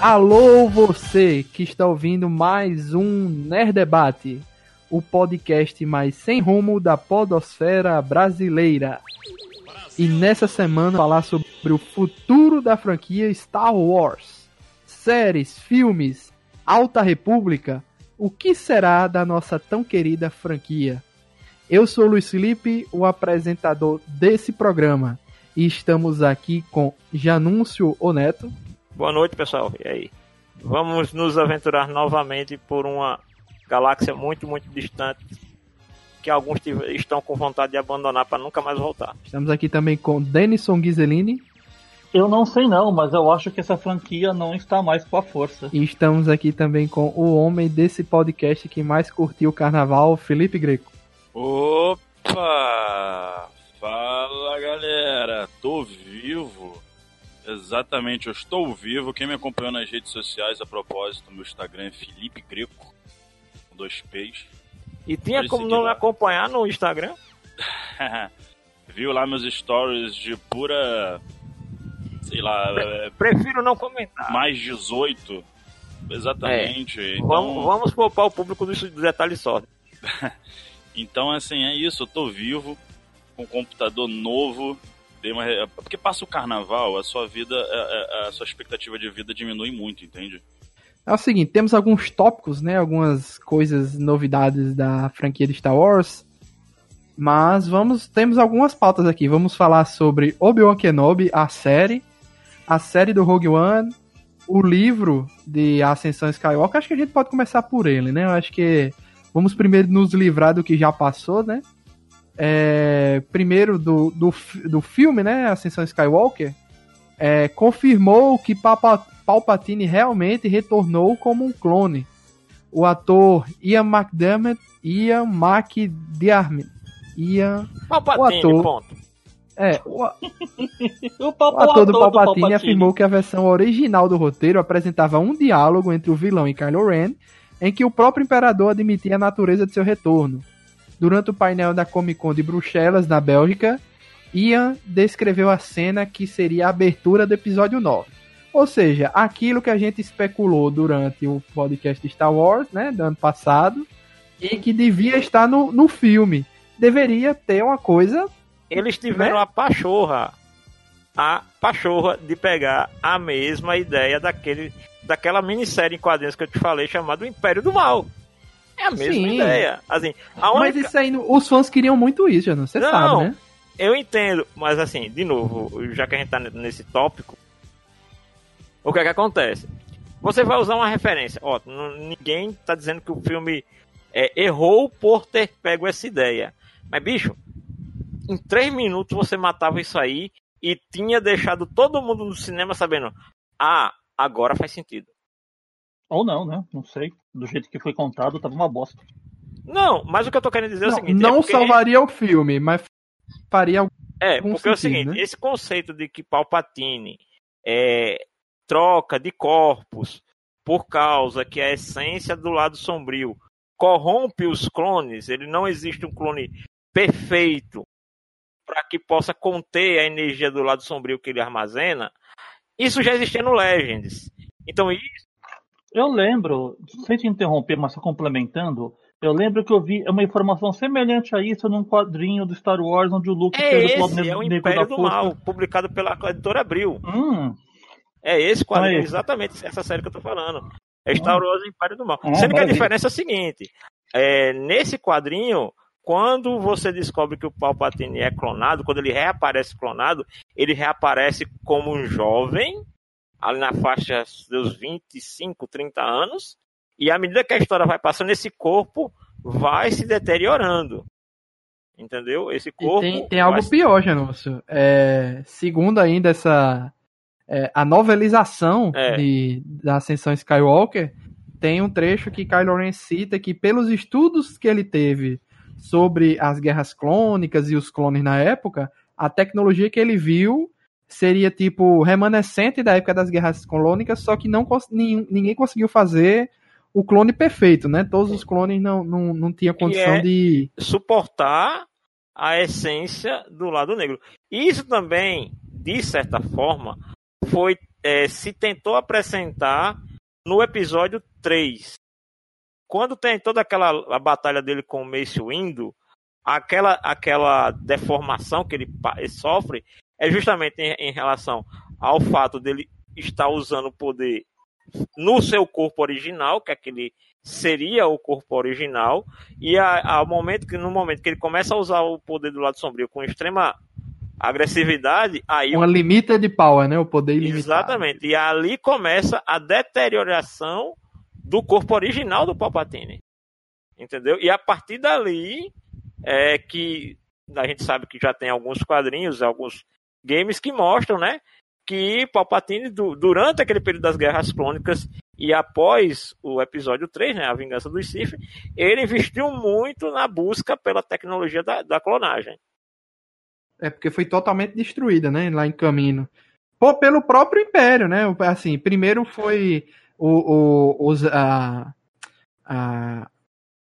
Alô, você que está ouvindo mais um Nerd Debate, o podcast mais sem rumo da podosfera brasileira. E nessa semana falar sobre o futuro da franquia Star Wars. Séries, filmes, Alta República, o que será da nossa tão querida franquia? Eu sou Luiz Felipe, o apresentador desse programa. E estamos aqui com Janúncio Oneto. Boa noite, pessoal. E aí? Vamos nos aventurar novamente por uma galáxia muito, muito distante que alguns estão com vontade de abandonar para nunca mais voltar. Estamos aqui também com Denison Ghiselini. Eu não sei não, mas eu acho que essa franquia não está mais com a força. E estamos aqui também com o homem desse podcast que mais curtiu o carnaval, Felipe Greco. Opa! Fala galera, tô vivo. Exatamente, eu estou vivo. Quem me acompanhou nas redes sociais, a propósito, meu Instagram é Felipe Greco, com dois P's. E tinha como não me acompanhar no Instagram? Viu lá meus stories de pura. Sei lá. Pre prefiro não comentar. Mais 18. Exatamente. É. Então... Vamos, vamos poupar o público dos detalhes só. então, assim, é isso. Eu tô vivo, com um computador novo, uma... Porque passa o carnaval, a sua vida, a, a, sua expectativa de vida diminui muito, entende? É o seguinte, temos alguns tópicos, né? Algumas coisas, novidades da franquia de Star Wars. Mas vamos, temos algumas pautas aqui. Vamos falar sobre Obi-Wan Kenobi, a série, a série do Rogue One, o livro de Ascensão Skywalker. Acho que a gente pode começar por ele, né? Eu acho que vamos primeiro nos livrar do que já passou, né? É, primeiro do, do, do filme, né, Ascensão Skywalker, é, confirmou que Papa, Palpatine realmente retornou como um clone. O ator Ian McDermott, Ian McDiarmid, Ian... Palpatine, o ator, ponto. É, o, o, o, ator do Palpatine, Palpatine afirmou que a versão original do roteiro apresentava um diálogo entre o vilão e Kylo Ren, em que o próprio imperador admitia a natureza de seu retorno. Durante o painel da Comic Con de Bruxelas, na Bélgica, Ian descreveu a cena que seria a abertura do episódio 9. Ou seja, aquilo que a gente especulou durante o podcast Star Wars, né, do ano passado, e que devia estar no, no filme. Deveria ter uma coisa. Eles tiveram né? a pachorra. A pachorra de pegar a mesma ideia daquele, daquela minissérie em quadrinhos que eu te falei, chamado Império do Mal. É a mesma Sim. ideia. Assim, a única... Mas isso aí, os fãs queriam muito isso, já não você não, sabe, né? Eu entendo, mas assim, de novo, já que a gente tá nesse tópico, o que é que acontece? Você vai usar uma referência. Ó, ninguém tá dizendo que o filme é, errou por ter pego essa ideia. Mas, bicho, em três minutos você matava isso aí e tinha deixado todo mundo no cinema sabendo: ah, agora faz sentido. Ou não, né? Não sei. Do jeito que foi contado, tava uma bosta. Não, mas o que eu tô querendo dizer não, é o seguinte. Não é porque... salvaria o filme, mas faria algum É, porque sentido, é o seguinte, né? esse conceito de que Palpatine é troca de corpos por causa que a essência do lado sombrio corrompe os clones, ele não existe um clone perfeito para que possa conter a energia do lado sombrio que ele armazena, isso já existia no Legends. Então isso eu lembro, sem te interromper, mas só complementando, eu lembro que eu vi uma informação semelhante a isso num quadrinho do Star Wars, onde o Luke é fez esse, o é o Império do Mal, publicado pela editora Abril. Hum. É esse quadrinho, é exatamente essa série que eu tô falando. É Star hum. Wars Império do Mal. Ah, Sendo que a diferença é a seguinte: é, nesse quadrinho, quando você descobre que o Palpatine é clonado, quando ele reaparece clonado, ele reaparece como um jovem ali na faixa dos 25, 30 anos, e à medida que a história vai passando, esse corpo vai se deteriorando. Entendeu? Esse corpo. E tem, tem algo se... pior, Janúcio. É, segundo ainda essa. É, a novelização é. de, da Ascensão Skywalker, tem um trecho que Kylo Ren cita que, pelos estudos que ele teve sobre as guerras clônicas e os clones na época, a tecnologia que ele viu seria tipo remanescente da época das guerras colônicas, só que não ninguém conseguiu fazer o clone perfeito, né? Todos os clones não, não, não tinham condição é de suportar a essência do lado negro. Isso também, de certa forma, foi é, se tentou apresentar no episódio 3. Quando tem toda aquela a batalha dele com o Mace Windu, aquela, aquela deformação que ele, ele sofre é justamente em, em, relação ao fato dele estar usando o poder no seu corpo original, que aquele seria o corpo original, e a, ao momento que no momento que ele começa a usar o poder do lado sombrio com extrema agressividade, aí uma limita de power, né? O poder ilimitado. Exatamente. E ali começa a deterioração do corpo original do Palpatine. Entendeu? E a partir dali é que a gente sabe que já tem alguns quadrinhos, alguns games que mostram, né, que Palpatine durante aquele período das Guerras Clônicas e após o episódio 3, né, a vingança dos Sith, ele investiu muito na busca pela tecnologia da, da clonagem. É porque foi totalmente destruída, né? Lá em Camino. Pô, pelo próprio Império, né? Assim, primeiro foi o, o, os. A, a,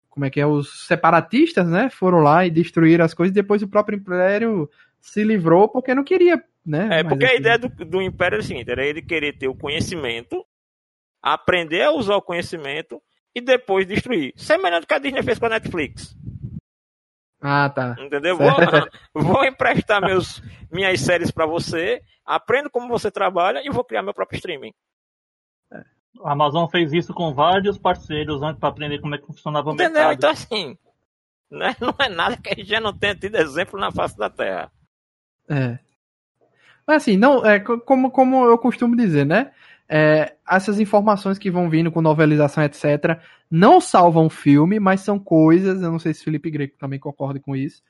como é que é? Os separatistas, né? Foram lá e destruíram as coisas. Depois o próprio Império se livrou porque não queria, né? É, porque a ideia do, do Império era o seguinte: era ele querer ter o conhecimento, aprender a usar o conhecimento e depois destruir. Semelhante ao que a Disney fez com a Netflix. Ah, tá. Entendeu? Vou, vou, emprestar meus, minhas séries para você, aprendo como você trabalha e vou criar meu próprio streaming. A Amazon fez isso com vários parceiros antes para aprender como é que funcionava o Entendeu? mercado. Então, assim, né? não é nada que a gente já não tenha tido exemplo na face da Terra. É. Mas assim, não, é, como, como eu costumo dizer, né? É, essas informações que vão vindo com novelização, etc., não salvam o filme, mas são coisas, eu não sei se Felipe Greco também concorda com isso,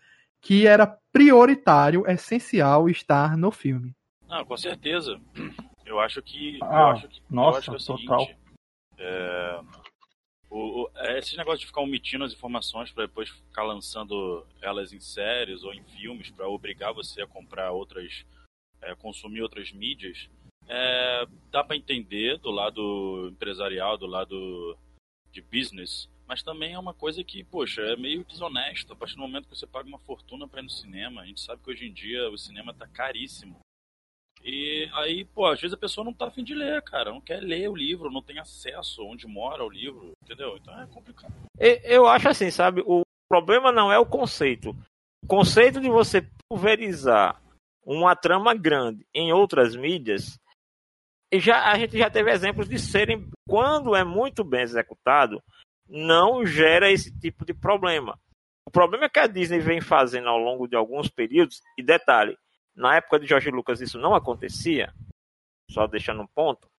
que era prioritário, essencial estar no filme. Ah, com certeza. Eu acho que. Ah, eu acho que, nossa, eu acho que é o total. seguinte. É, o, o, é, esse negócio de ficar omitindo as informações para depois ficar lançando elas em séries ou em filmes para obrigar você a comprar outras. É, consumir outras mídias é, dá para entender do lado empresarial, do lado de business, mas também é uma coisa que, poxa, é meio desonesto. A partir do momento que você paga uma fortuna para ir no cinema, a gente sabe que hoje em dia o cinema tá caríssimo. E aí, pô, às vezes a pessoa não tá afim de ler, cara, não quer ler o livro, não tem acesso onde mora o livro, entendeu? Então é complicado. Eu acho assim, sabe, o problema não é o conceito. O conceito de você pulverizar uma trama grande em outras mídias e já, a gente já teve exemplos de serem, quando é muito bem executado, não gera esse tipo de problema. O problema é que a Disney vem fazendo ao longo de alguns períodos, e detalhe, na época de George Lucas isso não acontecia, só deixando um ponto,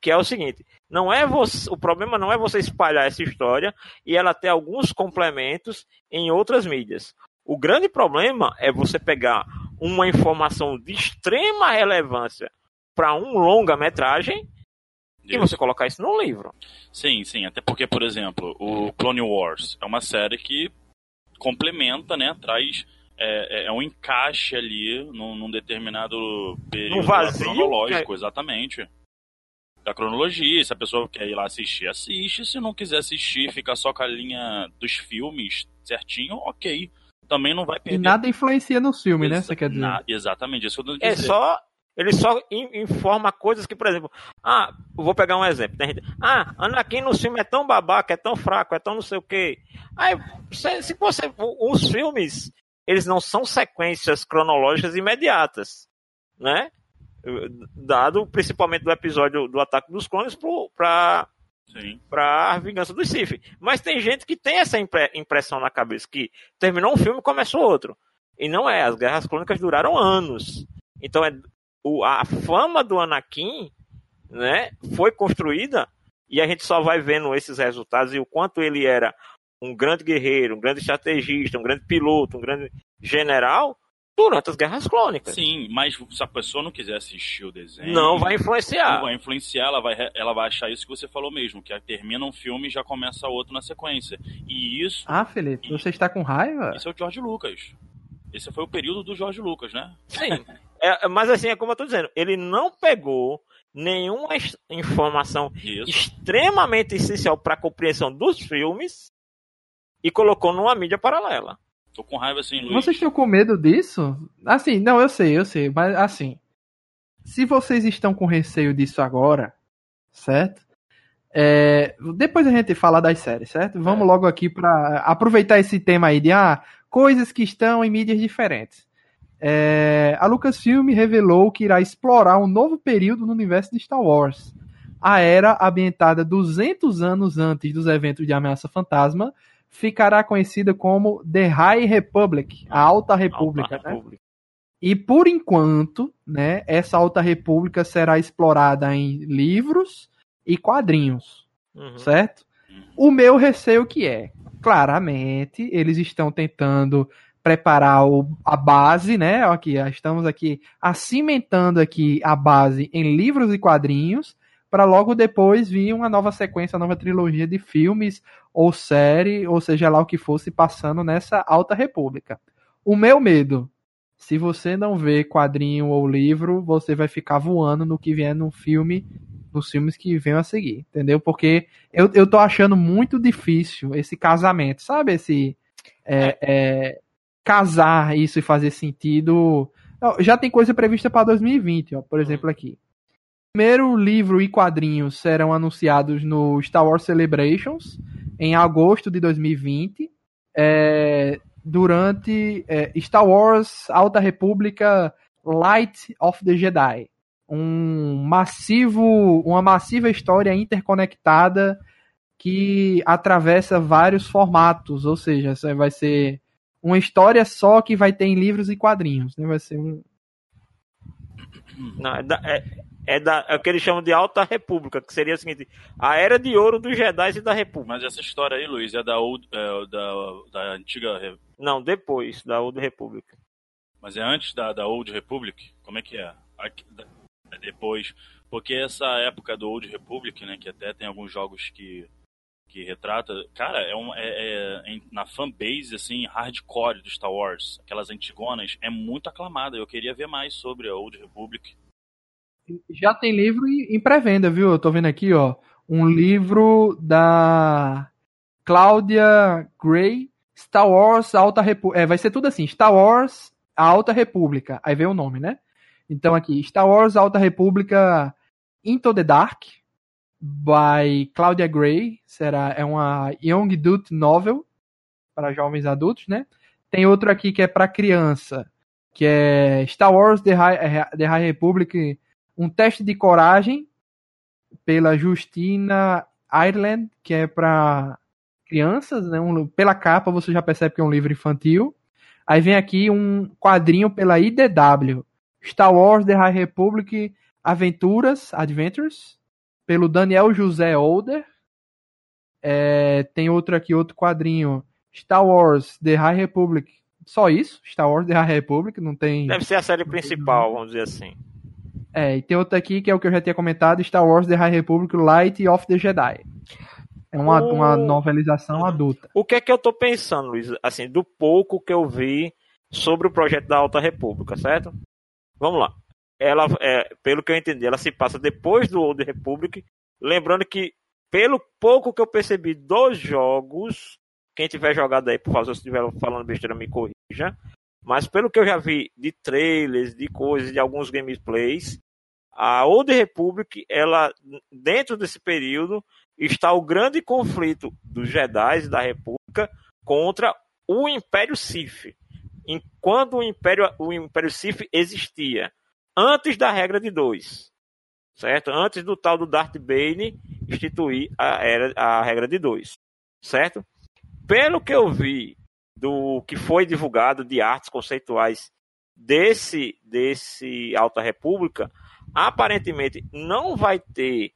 que é o seguinte, não é você, o problema não é você espalhar essa história e ela ter alguns complementos em outras mídias. O grande problema é você pegar uma informação de extrema relevância para um longa-metragem e você colocar isso num livro. Sim, sim. Até porque, por exemplo, o Clone Wars é uma série que complementa, né? Traz. É, é, é um encaixe ali num, num determinado período um vazio, cronológico, é... exatamente. Da cronologia. Se a pessoa quer ir lá assistir, assiste. Se não quiser assistir, fica só com a linha dos filmes certinho, ok. Também não vai perder. E nada influencia no filme, né? Você quer dizer? Na... Exatamente, isso que eu tô É só ele só informa coisas que, por exemplo, ah, vou pegar um exemplo. Tem gente, ah, Anakin no filme é tão babaca, é tão fraco, é tão não sei o quê. Aí, se, se você. Os filmes, eles não são sequências cronológicas imediatas, né? Dado principalmente do episódio do Ataque dos Clones para para a Vingança dos Sith. Mas tem gente que tem essa impressão na cabeça que terminou um filme e começou outro. E não é, as Guerras Clônicas duraram anos. Então é o, a fama do Anakin né, foi construída e a gente só vai vendo esses resultados e o quanto ele era um grande guerreiro, um grande estrategista, um grande piloto, um grande general durante as guerras clônicas. Sim, mas se a pessoa não quiser assistir o desenho. Não vai influenciar. Não vai influenciar, ela vai, ela vai achar isso que você falou mesmo, que termina um filme e já começa outro na sequência. E isso. Ah, Felipe, você está com raiva? Isso é o George Lucas. Esse foi o período do George Lucas, né? Sim. É, mas assim, é como eu tô dizendo, ele não pegou nenhuma informação Isso. extremamente essencial para a compreensão dos filmes e colocou numa mídia paralela. Tô com raiva assim, Luiz. Vocês estão com medo disso? Assim, não, eu sei, eu sei, mas assim. se vocês estão com receio disso agora, certo? É, depois a gente fala das séries, certo? Vamos é. logo aqui para aproveitar esse tema aí de ah, coisas que estão em mídias diferentes. É, a Lucasfilm revelou que irá explorar um novo período no universo de Star Wars. A era ambientada 200 anos antes dos eventos de Ameaça Fantasma ficará conhecida como The High Republic, a Alta República, Alta né? República. E por enquanto, né, essa Alta República será explorada em livros e quadrinhos, uhum. certo? O meu receio que é, claramente, eles estão tentando preparar o, a base, né? Aqui, estamos aqui acimentando aqui a base em livros e quadrinhos para logo depois vir uma nova sequência, uma nova trilogia de filmes ou série, ou seja lá o que fosse passando nessa Alta República. O meu medo, se você não vê quadrinho ou livro, você vai ficar voando no que vier no filme nos filmes que venham a seguir, entendeu? Porque eu, eu tô achando muito difícil esse casamento, sabe? Esse. É, é, casar isso e fazer sentido. Já tem coisa prevista para 2020, ó, por exemplo, aqui. Primeiro livro e quadrinhos serão anunciados no Star Wars Celebrations em agosto de 2020. É, durante é, Star Wars Alta República Light of the Jedi um massivo, uma massiva história interconectada que atravessa vários formatos, ou seja, vai ser uma história só que vai ter em livros e quadrinhos, né? Vai ser um não, é, da, é, da, é o que eles chamam de Alta República, que seria o seguinte: a era de ouro dos Jedi e da República. Mas essa história aí, Luiz, é da, old, é, da, da antiga. Não, depois da Old Republic. Mas é antes da, da Old Republic? Como é que é? Aqui, é depois. Porque essa época do Old Republic, né, que até tem alguns jogos que, que retrata, cara, é, um, é, é na fanbase, assim, hardcore do Star Wars, aquelas antigonas, é muito aclamada. Eu queria ver mais sobre a Old Republic. Já tem livro em pré-venda, viu? Eu tô vendo aqui, ó, um livro da Cláudia Gray, Star Wars Alta República. É, vai ser tudo assim, Star Wars Alta República. Aí vem o nome, né? Então aqui, Star Wars Alta República Into the Dark, by Claudia Gray, será, é uma Young Adult Novel, para jovens adultos, né? Tem outro aqui que é para criança, que é Star Wars The High, The High Republic, um teste de coragem, pela Justina Ireland, que é para crianças, né? Um, pela capa você já percebe que é um livro infantil. Aí vem aqui um quadrinho pela IDW, Star Wars The High Republic Aventuras, Adventures, pelo Daniel José Older. É, tem outro aqui, outro quadrinho, Star Wars The High Republic. Só isso, Star Wars The High Republic, não tem. Deve ser a série principal, vamos dizer assim. É, e tem outro aqui que é o que eu já tinha comentado, Star Wars The High Republic Light of the Jedi. É uma, o... uma novelização adulta. O que é que eu tô pensando, Luiz? Assim, do pouco que eu vi sobre o projeto da Alta República, certo? Vamos lá. Ela, é, pelo que eu entendi, ela se passa depois do Old Republic. Lembrando que, pelo pouco que eu percebi dos jogos, quem tiver jogado aí, por favor, se estiver falando besteira, me corrija. Mas pelo que eu já vi de trailers, de coisas, de alguns gameplays, a Old Republic, ela, dentro desse período, está o grande conflito dos Jedi da República contra o Império Sith enquanto o Império, o Império Sith existia, antes da regra de dois, certo? Antes do tal do Darth Bane instituir a, era, a regra de dois, certo? Pelo que eu vi do que foi divulgado de artes conceituais desse desse Alta República, aparentemente não vai ter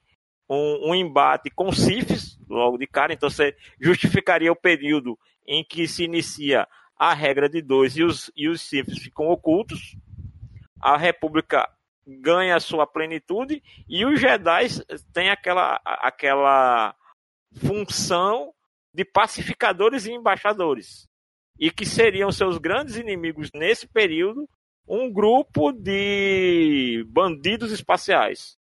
um, um embate com Siths logo de cara, então você justificaria o período em que se inicia a regra de dois e os, e os Siths ficam ocultos, a República ganha a sua plenitude e os Jedi têm aquela, aquela função de pacificadores e embaixadores. E que seriam seus grandes inimigos nesse período um grupo de bandidos espaciais.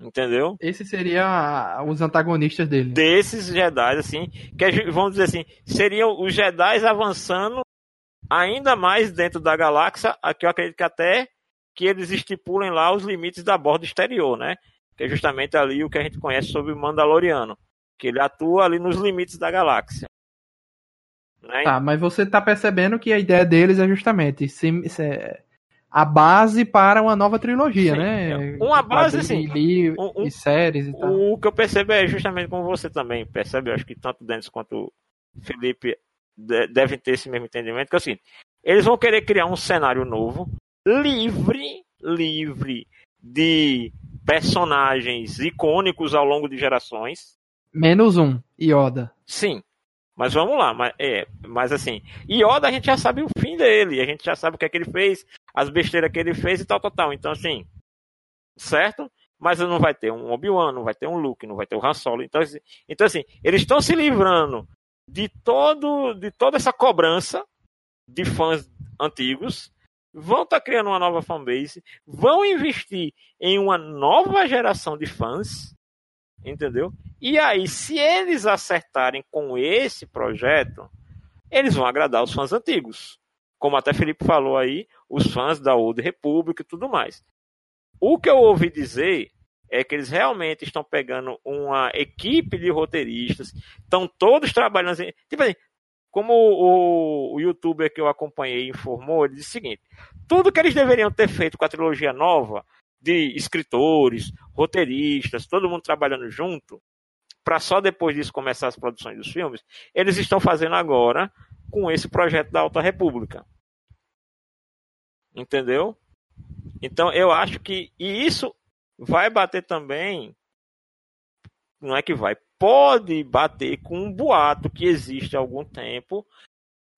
Entendeu? Esse seria os antagonistas dele. Desses Jedi, assim, que vamos dizer assim, seriam os Jedi avançando ainda mais dentro da galáxia, que eu acredito que até que eles estipulem lá os limites da borda exterior, né? Que é justamente ali o que a gente conhece sobre o Mandaloriano, que ele atua ali nos limites da galáxia. Né? Tá, mas você tá percebendo que a ideia deles é justamente se, se, é a base para uma nova trilogia, Sim, né? Uma base, assim, um, e séries e tal. O que eu percebo é justamente como você também percebe, eu acho que tanto Dennis quanto Felipe devem ter esse mesmo entendimento, que é o seguinte, eles vão querer criar um cenário novo, livre, livre de personagens icônicos ao longo de gerações. Menos um, Yoda. Sim, mas vamos lá, mas, é, mas assim, Yoda a gente já sabe o fim dele, a gente já sabe o que é que ele fez, as besteiras que ele fez e tal, tal, tal. Então, assim, certo? Mas não vai ter um Obi-Wan, não vai ter um Luke, não vai ter o Han Solo. Então, assim, então, assim eles estão se livrando de, todo, de toda essa cobrança de fãs antigos, vão estar tá criando uma nova fanbase, vão investir em uma nova geração de fãs, entendeu? E aí, se eles acertarem com esse projeto, eles vão agradar os fãs antigos. Como até Felipe falou aí, os fãs da Old Republic e tudo mais. O que eu ouvi dizer é que eles realmente estão pegando uma equipe de roteiristas, estão todos trabalhando assim. Tipo assim, como o, o youtuber que eu acompanhei informou, ele disse o seguinte: tudo que eles deveriam ter feito com a trilogia nova, de escritores, roteiristas, todo mundo trabalhando junto, para só depois disso começar as produções dos filmes, eles estão fazendo agora com esse projeto da Alta República. Entendeu? Então eu acho que e isso vai bater também não é que vai, pode bater com um boato que existe há algum tempo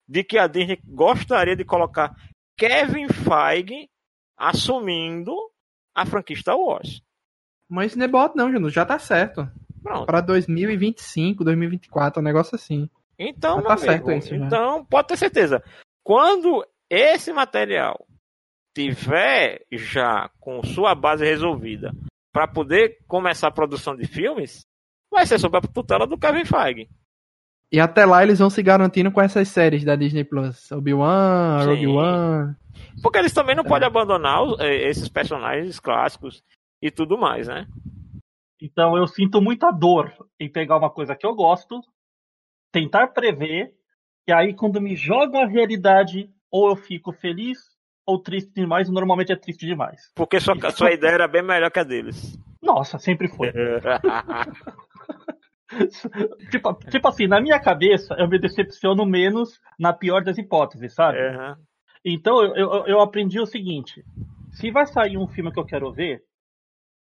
de que a Disney gostaria de colocar Kevin Feige assumindo a franquia Star Wars. Mas isso não é boato não, Juno, já tá certo. Pronto. Para 2025, 2024, um negócio assim. Então, tá amigo, certo isso, então pode ter certeza. Quando esse material tiver já com sua base resolvida para poder começar a produção de filmes, vai ser sob a tutela do Kevin Feige. E até lá eles vão se garantindo com essas séries da Disney Plus. Obi-Wan, Rogue One. Porque eles também não é. podem abandonar eh, esses personagens clássicos e tudo mais, né? Então eu sinto muita dor em pegar uma coisa que eu gosto, tentar prever, e aí quando me jogam a realidade, ou eu fico feliz ou triste demais, normalmente é triste demais. Porque sua, a sua ideia era bem melhor que a deles. Nossa, sempre foi. tipo, tipo assim, na minha cabeça, eu me decepciono menos na pior das hipóteses, sabe? Uhum. Então eu, eu, eu aprendi o seguinte: se vai sair um filme que eu quero ver,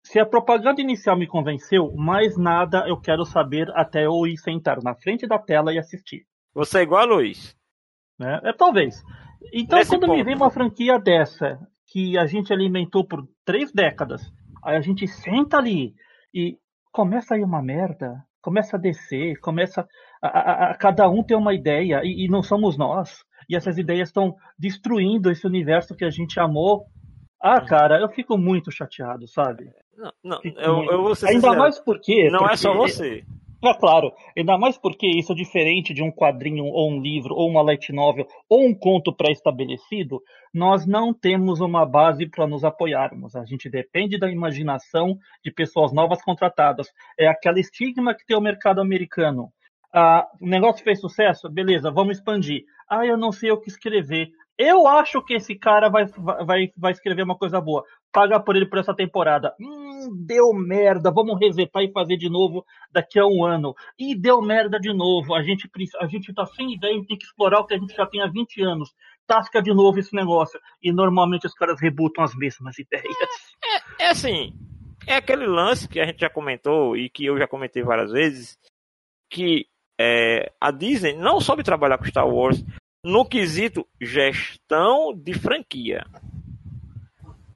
se a propaganda inicial me convenceu, mais nada eu quero saber até eu ir sentar na frente da tela e assistir. Você é igual a Luiz. Né? É, talvez. Então, Nesse quando ponto. me vem uma franquia dessa, que a gente alimentou por três décadas, aí a gente senta ali e começa a ir uma merda, começa a descer, começa a, a, a cada um ter uma ideia, e, e não somos nós. E essas ideias estão destruindo esse universo que a gente amou ah, cara, eu fico muito chateado, sabe? Não, não eu, eu vou ser Ainda sincero. mais porque. Não porque... é só você. É claro, ainda mais porque isso é diferente de um quadrinho ou um livro ou uma light novel ou um conto pré-estabelecido, nós não temos uma base para nos apoiarmos. A gente depende da imaginação de pessoas novas contratadas. É aquela estigma que tem o mercado americano. Ah, o negócio fez sucesso? Beleza, vamos expandir. Ah, eu não sei o que escrever. Eu acho que esse cara vai, vai, vai escrever uma coisa boa. Paga por ele por essa temporada. Hum, deu merda. Vamos resetar e fazer de novo daqui a um ano. E deu merda de novo. A gente, a gente tá sem ideia e tem que explorar o que a gente já tem há 20 anos. Tasca de novo esse negócio. E normalmente os caras rebutam as mesmas ideias. É, é, é assim. É aquele lance que a gente já comentou e que eu já comentei várias vezes. Que é, a Disney não soube trabalhar com Star Wars no quesito gestão de franquia.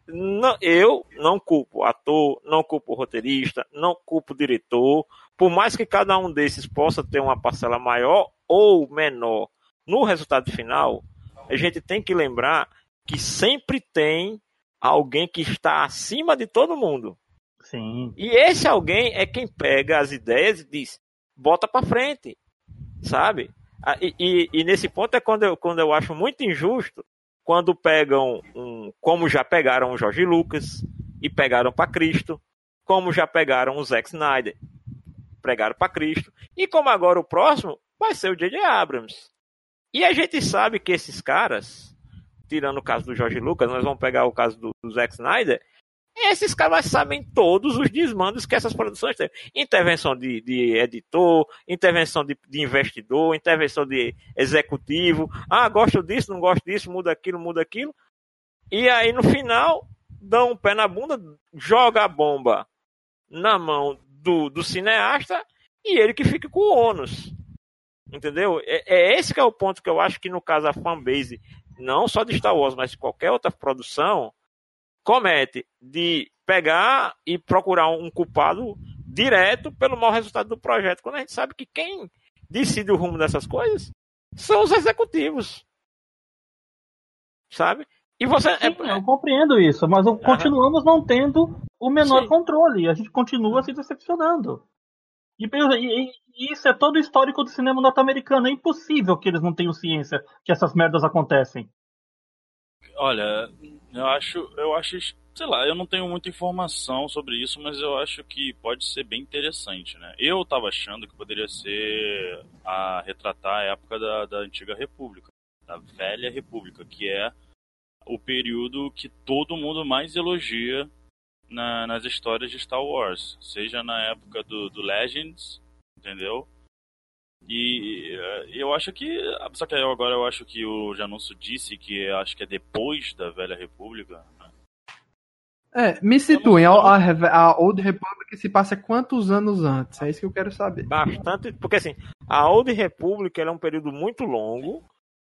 Não, eu não culpo ator, não culpo roteirista, não culpo diretor, por mais que cada um desses possa ter uma parcela maior ou menor no resultado final, a gente tem que lembrar que sempre tem alguém que está acima de todo mundo. Sim. E esse alguém é quem pega as ideias e diz: bota para frente, sabe? Ah, e, e, e, nesse ponto é quando eu, quando eu acho muito injusto quando pegam um, com como já pegaram o Jorge Lucas e pegaram para Cristo, como já pegaram o Zack Snyder, pregaram para Cristo, e como agora o próximo vai ser o J.J. Abrams. E a gente sabe que esses caras, tirando o caso do Jorge Lucas, nós vamos pegar o caso do, do Zack Snyder, esses caras sabem todos os desmandos que essas produções têm. Intervenção de, de editor, intervenção de, de, investidor, intervenção de executivo. Ah, gosto disso, não gosto disso, muda aquilo, muda aquilo. E aí no final, dão um pé na bunda, joga a bomba na mão do, do cineasta e ele que fica com o ônus. Entendeu? É, é esse que é o ponto que eu acho que no caso a fanbase, não só de Star Wars, mas de qualquer outra produção, comete de pegar e procurar um culpado direto pelo mau resultado do projeto, quando a gente sabe que quem decide o rumo dessas coisas são os executivos. Sabe? E você. É Sim. Eu compreendo isso, mas continuamos não tendo o menor Sim. controle. A gente continua se decepcionando. E, e, e, isso é todo o histórico do cinema norte-americano. É impossível que eles não tenham ciência que essas merdas acontecem. Olha, eu acho, eu acho, sei lá, eu não tenho muita informação sobre isso, mas eu acho que pode ser bem interessante, né? Eu tava achando que poderia ser a retratar a época da, da antiga república, da velha república, que é o período que todo mundo mais elogia na, nas histórias de Star Wars, seja na época do, do Legends, entendeu? E eu acho que. Só que agora eu acho que o Janúncio disse que acho que é depois da Velha República. Né? É, me situem, a, a, Old Republic se passa quantos anos antes? É isso que eu quero saber. Bastante, porque assim, a Old Republic é um período muito longo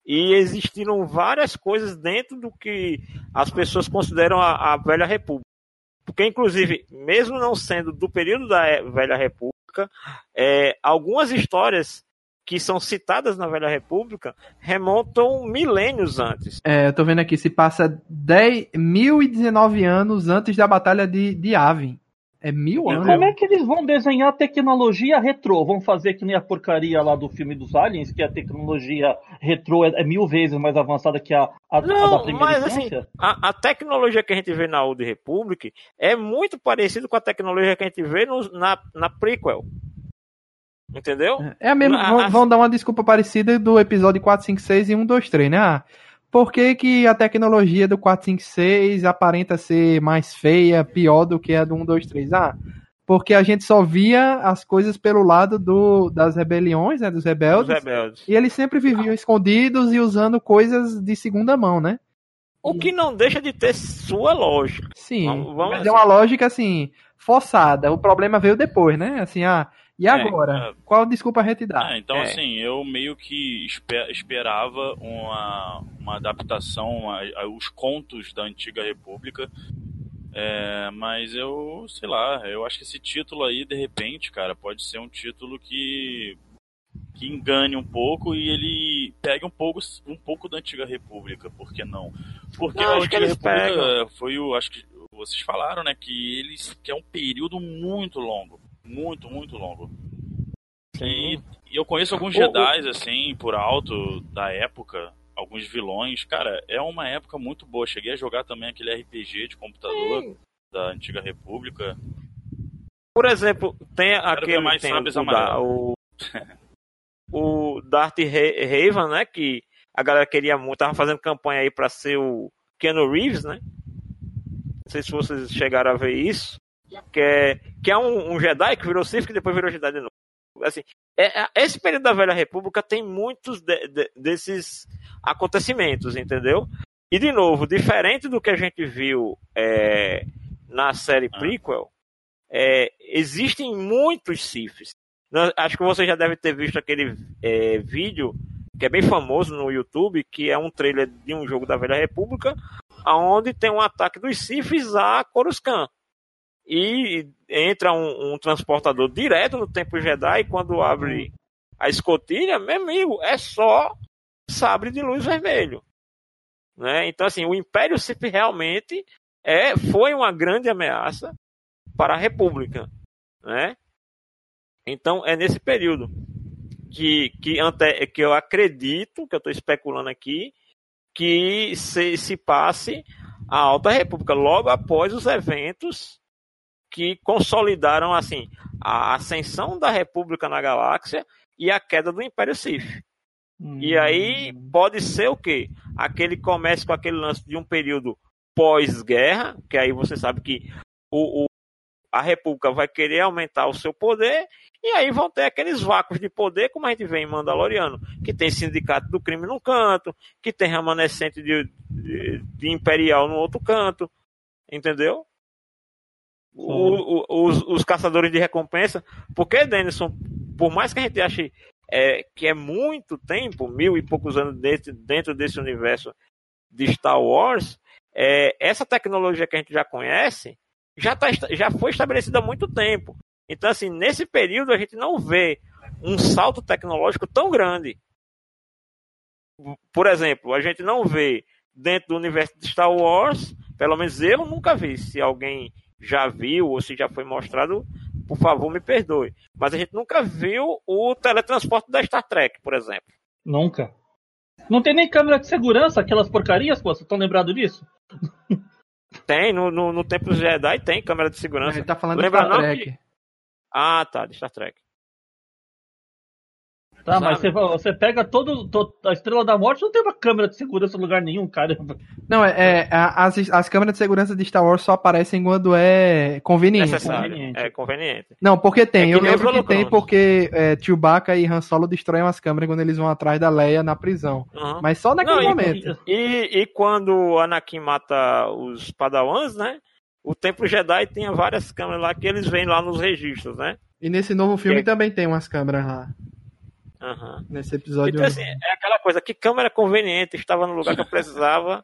e existiram várias coisas dentro do que as pessoas consideram a, a Velha República. Porque, inclusive, mesmo não sendo do período da Velha República, é, algumas histórias que são citadas na Velha República remontam milênios antes. É, eu tô vendo aqui, se passa 10, 1019 anos antes da Batalha de, de Avin. É mil anos. Como é que eles vão desenhar tecnologia retrô? Vão fazer que nem a porcaria lá do filme dos aliens, que a tecnologia retrô é, é mil vezes mais avançada que a, a, Não, a da primeira mas, assim, a, a, tecnologia que a gente vê na Old Republic é muito parecida com a tecnologia que a gente vê no, na, na prequel. Entendeu? É a mesma. Vão, vão, dar uma desculpa parecida do episódio 4, 5, 6 e 1, 2, 3, né? Ah, por que, que a tecnologia do 4, 5, 6 aparenta ser mais feia, pior do que a do 1, 2, 3? Ah, porque a gente só via as coisas pelo lado do, das rebeliões, né? Dos rebeldes, rebeldes. E eles sempre viviam escondidos e usando coisas de segunda mão, né? O que não deixa de ter sua lógica. Sim, vamos, vamos mas assim. é uma lógica assim, forçada. O problema veio depois, né? Assim, ah, e é, agora? É, Qual desculpa a gente dá? É, então, é. assim, eu meio que esperava uma, uma adaptação aos contos da Antiga República. É, mas eu, sei lá, eu acho que esse título aí, de repente, cara, pode ser um título que que engane um pouco e ele pegue um pouco, um pouco da antiga república, por que não? Porque não, a antiga república pegam. foi o, acho que vocês falaram, né, que eles que é um período muito longo muito, muito longo. E, e eu conheço alguns Jedi, assim, por alto, da época, alguns vilões. Cara, é uma época muito boa. Cheguei a jogar também aquele RPG de computador Sim. da Antiga República. Por exemplo, tem aquele mais tem o, da, o, o Darth Raven, né, que a galera queria muito, tava fazendo campanha aí para ser o Keanu Reeves, né? Não sei se vocês chegaram a ver isso que é, que é um, um Jedi que virou Sith e depois virou Jedi de novo. Assim, é, é, esse período da Velha República tem muitos de, de, desses acontecimentos, entendeu? E, de novo, diferente do que a gente viu é, na série ah. prequel, é, existem muitos Siths. Acho que você já deve ter visto aquele é, vídeo que é bem famoso no YouTube, que é um trailer de um jogo da Velha República, onde tem um ataque dos Siths a Coruscant e entra um, um, transportador direto no Templo Jedi e quando abre a escotilha, meu amigo, é só sabre de luz vermelho. Né? Então, assim, o Império Sith realmente é, foi uma grande ameaça para a República. Né? Então, é nesse período que, que, ante, que eu acredito, que eu estou especulando aqui, que se, se passe a Alta República, logo após os eventos que consolidaram assim a ascensão da República na galáxia e a queda do Império Sith. Hum. E aí pode ser o quê? Aquele comércio com aquele lance de um período pós-guerra, que aí você sabe que o, o, a República vai querer aumentar o seu poder, e aí vão ter aqueles vácuos de poder, como a gente vê em Mandaloriano, que tem sindicato do crime num canto, que tem remanescente de, de, de imperial no outro canto, entendeu? O, o, os, os, caçadores de recompensa, porque Denison, por mais que a gente ache é, que é muito tempo, mil e poucos anos dentro, dentro desse universo de Star Wars, é, essa tecnologia que a gente já conhece já, tá, já foi estabelecida há muito tempo. Então, assim, nesse período a gente não vê um salto tecnológico tão grande. Por exemplo, a gente não vê dentro do universo de Star Wars, pelo menos eu nunca vi. Se alguém já viu ou se já foi mostrado, por favor, me perdoe. Mas a gente nunca viu o teletransporte da Star Trek, por exemplo. Nunca. Não tem nem câmera de segurança, aquelas porcarias, pô, vocês estão lembrados disso? Tem, no, no, no Templo Jedi tem câmera de segurança. Ele tá falando Lembra de Star Trek. Que... Ah, tá, de Star Trek. Tá, Sabe? mas você, você pega todo, todo, A Estrela da Morte não tem uma câmera de segurança em lugar nenhum, caramba. Não, é, é as, as câmeras de segurança de Star Wars só aparecem quando é conveniente. Necessário, é conveniente. Não, porque tem. É eu lembro que tem porque é, Chewbacca e Han Solo destroem as câmeras quando eles vão atrás da Leia na prisão. Uhum. Mas só naquele não, momento. E, e quando Anakin mata os Padawans, né? O Templo Jedi tem várias câmeras lá que eles veem lá nos registros, né? E nesse novo filme é... também tem umas câmeras lá. Uhum. Nesse episódio. Então, assim, é aquela coisa, que câmera conveniente, estava no lugar que eu precisava,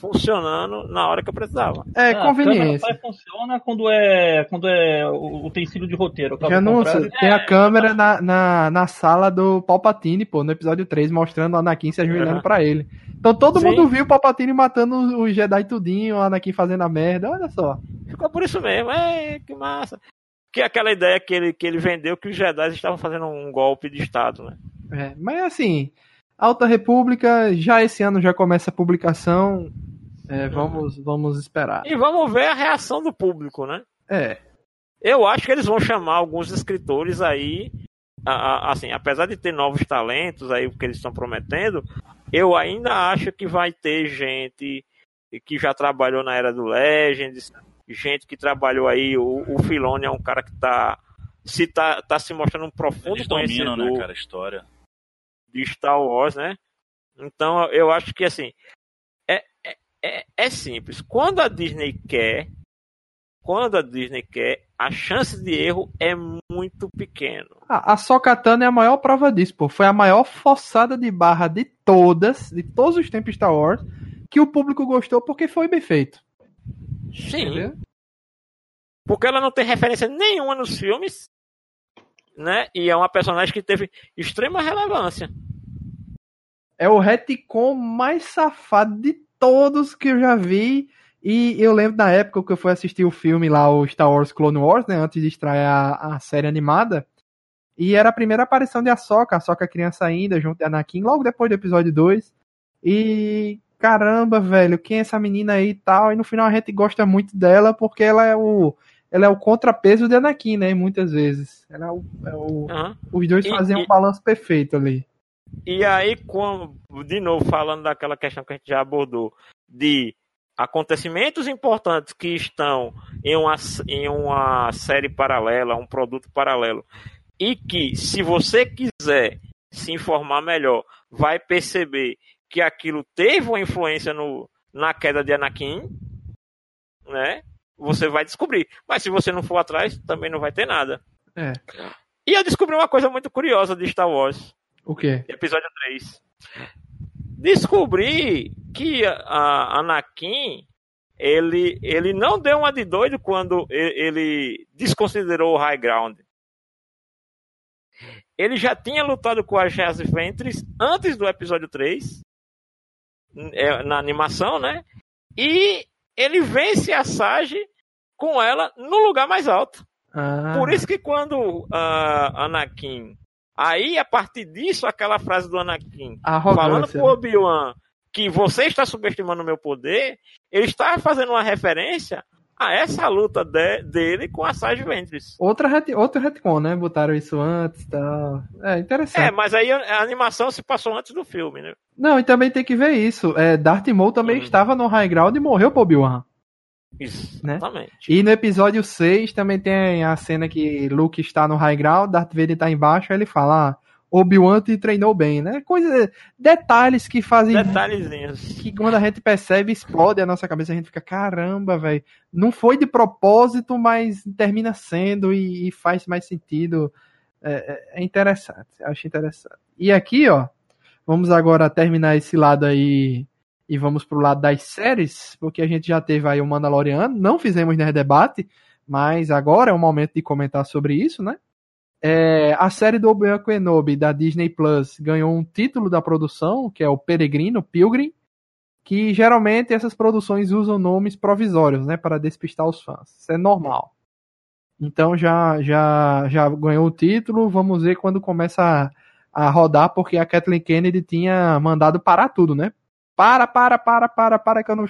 funcionando na hora que eu precisava. É, ah, conveniente. Funciona quando é, quando é o utensílio de roteiro. Já não, tem é, a câmera na, na, na, sala do Palpatine, pô, no episódio 3, mostrando o Anakin se ajoelhando uhum. pra ele. Então todo Sim. mundo viu o Palpatine matando o Jedi tudinho, o Anakin fazendo a merda, olha só. Ficou por isso mesmo, é, que massa que é aquela ideia que ele, que ele vendeu que os Jedi estavam fazendo um golpe de Estado, né? É, mas assim, Alta República, já esse ano já começa a publicação. É, vamos, vamos esperar. E vamos ver a reação do público, né? É. Eu acho que eles vão chamar alguns escritores aí, a, a, assim, apesar de ter novos talentos aí, o que eles estão prometendo, eu ainda acho que vai ter gente que já trabalhou na era do Legends, gente que trabalhou aí. O, o Filone é um cara que está se tá, tá se mostrando um profundo Eles dominam, né, cara, a história de Star Wars, né? Então eu acho que assim é, é, é, é simples. Quando a Disney quer, quando a Disney quer, a chance de erro é muito pequena. A, a Sokatana é a maior prova disso, pô. Foi a maior forçada de barra de todas, de todos os tempos Star Wars, que o público gostou porque foi bem feito. Sim. Entendeu? Porque ela não tem referência nenhuma nos filmes, né? E é uma personagem que teve extrema relevância. É o retcon mais safado de todos que eu já vi. E eu lembro da época que eu fui assistir o filme lá, o Star Wars Clone Wars, né? Antes de estrear a, a série animada. E era a primeira aparição de Ahsoka, Ahsoka criança ainda, junto de Anakin, logo depois do episódio 2. E caramba, velho, quem é essa menina aí e tal. E no final a gente gosta muito dela porque ela é o. Ela é o contrapeso de Anakin, né? Muitas vezes. Ela é o, é o uhum. Os dois fazem um balanço perfeito ali. E aí, como, de novo, falando daquela questão que a gente já abordou, de acontecimentos importantes que estão em uma, em uma série paralela, um produto paralelo, e que, se você quiser se informar melhor, vai perceber que aquilo teve uma influência no, na queda de Anakin, né? Você vai descobrir. Mas se você não for atrás, também não vai ter nada. É. E eu descobri uma coisa muito curiosa de Star Wars. O quê? Episódio 3. Descobri que a Anakin ele, ele não deu uma de doido quando ele desconsiderou o High Ground. Ele já tinha lutado com as Jazz Ventres antes do episódio 3 é, na animação, né? E ele vence a Sage com ela no lugar mais alto. Ah. Por isso que quando uh, Anakin. Aí, a partir disso, aquela frase do Anakin falando pro Obi-Wan que você está subestimando o meu poder, ele está fazendo uma referência a essa luta de, dele com a Sage Ventress. Outra outro retcon, né? Botaram isso antes e tal. É interessante. É, mas aí a, animação se passou antes do filme, né? Não, e também tem que ver isso. É, Darth Maul também hum. estava no High Ground e morreu pro Obi-Wan. Exatamente. Né? E no episódio 6 também tem a cena que Luke está no High Ground, Darth Vader está embaixo, aí ele fala... Ah, Obi-Wan te treinou bem, né? Coisa, detalhes que fazem. Detalhezinhos. Que quando a gente percebe, explode a nossa cabeça, a gente fica, caramba, velho. Não foi de propósito, mas termina sendo e, e faz mais sentido. É, é, é interessante, acho interessante. E aqui, ó, vamos agora terminar esse lado aí e vamos pro lado das séries, porque a gente já teve aí o Mandaloriano, não fizemos nesse debate, mas agora é o momento de comentar sobre isso, né? É, a série do Obi-Wan Kenobi da Disney Plus ganhou um título da produção, que é o Peregrino, Pilgrim, que geralmente essas produções usam nomes provisórios, né, para despistar os fãs. Isso é normal. Então já já já ganhou o título, vamos ver quando começa a, a rodar, porque a Kathleen Kennedy tinha mandado parar tudo, né? Para, para, para, para, para que eu não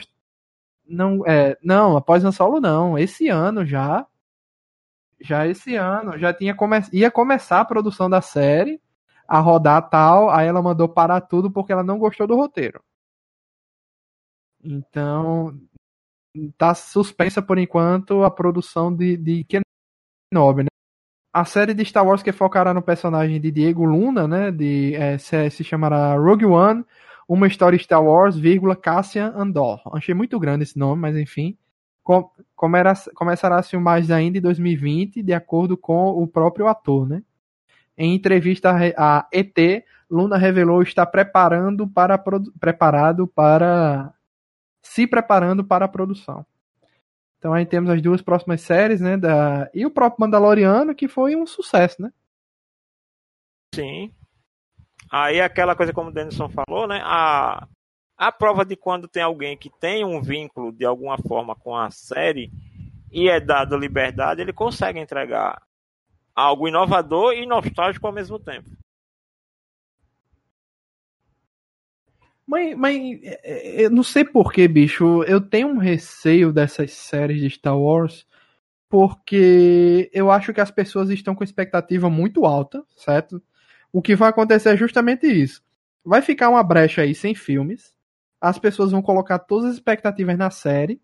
não é, não, após o Solo não, esse ano já já esse ano, já tinha come... ia começar a produção da série, a rodar tal, aí ela mandou parar tudo porque ela não gostou do roteiro. Então, tá suspensa por enquanto a produção de, de Kenobi, né? A série de Star Wars que focará no personagem de Diego Luna, né? De, é, se, se chamará Rogue One, uma história Star Wars, vírgula, Cassian Andor. Achei muito grande esse nome, mas enfim começará a filmar ainda em 2020, de acordo com o próprio ator, né? Em entrevista a ET, Luna revelou estar preparando para preparado para se preparando para a produção. Então aí temos as duas próximas séries, né, da e o próprio Mandaloriano que foi um sucesso, né? Sim. Aí aquela coisa como o Denison falou, né, a a prova de quando tem alguém que tem um vínculo de alguma forma com a série e é dado liberdade, ele consegue entregar algo inovador e nostálgico ao mesmo tempo. Mas, mas é, é, eu não sei porquê, bicho. Eu tenho um receio dessas séries de Star Wars porque eu acho que as pessoas estão com expectativa muito alta, certo? O que vai acontecer é justamente isso. Vai ficar uma brecha aí sem filmes as pessoas vão colocar todas as expectativas na série,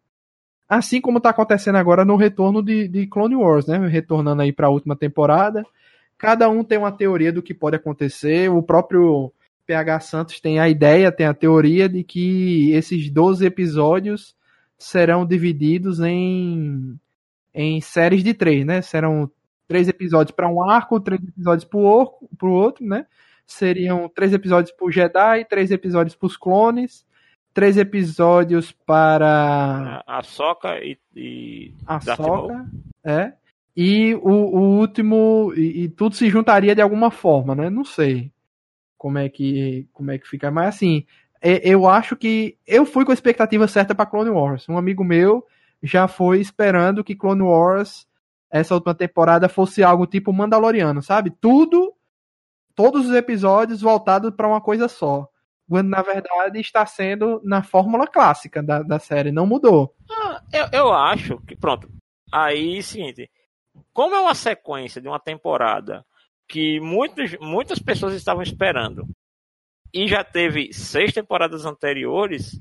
assim como está acontecendo agora no retorno de, de Clone Wars, né? Retornando aí para a última temporada. Cada um tem uma teoria do que pode acontecer. O próprio PH Santos tem a ideia, tem a teoria de que esses 12 episódios serão divididos em, em séries de três, né? Serão três episódios para um arco, três episódios para o outro, né? Seriam três episódios para o Jedi, três episódios para os clones três episódios para. A, Soca e. e a Soca, é. E o, o último. E, e, tudo se juntaria de alguma forma, né? Não sei como é que, como é que fica. Mas assim, eu acho que. Eu fui com a expectativa certa para Clone Wars. Um amigo meu já foi esperando que Clone Wars, essa última temporada, fosse algo tipo Mandaloriano, sabe? Tudo. Todos os episódios voltados para uma coisa só quando na verdade está sendo na fórmula clássica da, da série, não mudou. Ah, eu, eu acho que, pronto, aí seguinte, como é uma sequência de uma temporada que muitos, muitas pessoas estavam esperando e já teve seis temporadas anteriores,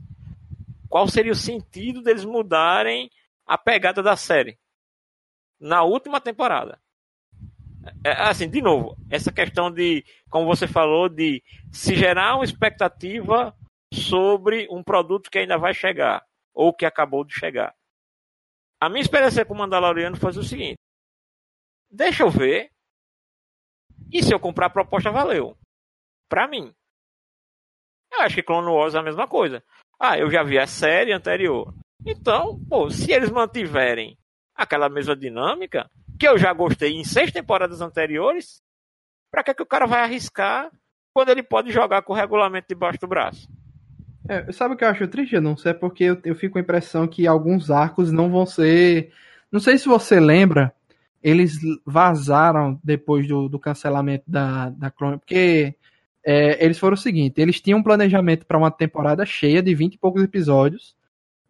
qual seria o sentido deles mudarem a pegada da série na última temporada? É, assim, de novo, essa questão de, como você falou, de se gerar uma expectativa sobre um produto que ainda vai chegar, ou que acabou de chegar. A minha experiência com o Mandaloriano foi o seguinte: deixa eu ver, e se eu comprar a proposta, valeu. Pra mim. Eu acho que Clone Wars é a mesma coisa. Ah, eu já vi a série anterior. Então, pô, se eles mantiverem aquela mesma dinâmica, que eu já gostei em seis temporadas anteriores, para que, é que o cara vai arriscar quando ele pode jogar com o regulamento debaixo do braço? É, sabe o que eu acho triste, não sei, é porque eu, eu fico com a impressão que alguns arcos não vão ser. Não sei se você lembra, eles vazaram depois do, do cancelamento da, da Clone, porque É, eles foram o seguinte: eles tinham um planejamento para uma temporada cheia de 20 e poucos episódios.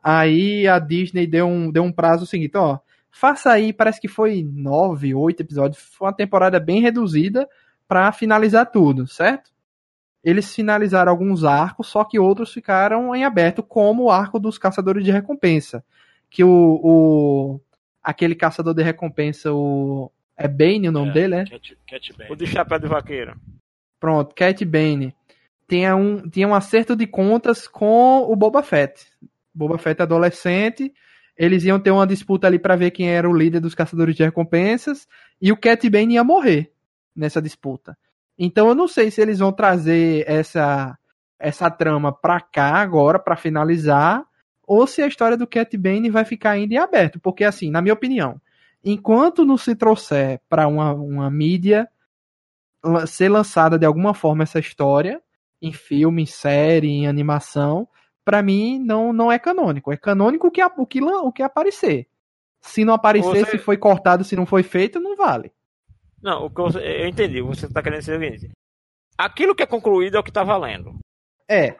Aí a Disney deu um, deu um prazo seguinte: ó, faça aí, parece que foi 9, 8 episódios. Foi uma temporada bem reduzida para finalizar tudo, certo? Eles finalizaram alguns arcos, só que outros ficaram em aberto, como o arco dos caçadores de recompensa. Que o, o aquele caçador de recompensa, o é Bane o nome é, dele, né? Cat, Cat Bane. O de chapéu de vaqueiro. Pronto, Cat Bane. Tinha um, tinha um acerto de contas com o Boba Fett. Boba Fett adolescente. Eles iam ter uma disputa ali para ver quem era o líder dos caçadores de recompensas. E o Cat Bane ia morrer nessa disputa. Então eu não sei se eles vão trazer essa essa trama pra cá agora, para finalizar, ou se a história do Cat Bane vai ficar ainda em aberto. Porque, assim, na minha opinião, enquanto não se trouxer para uma, uma mídia ser lançada de alguma forma essa história, em filme, em série, em animação, para mim não, não é canônico. É canônico o que, o que, o que aparecer. Se não aparecer, você... se foi cortado, se não foi feito, não vale. Não, o que você, eu entendi. Você está querendo dizer o seguinte: aquilo que é concluído é o que está valendo. É.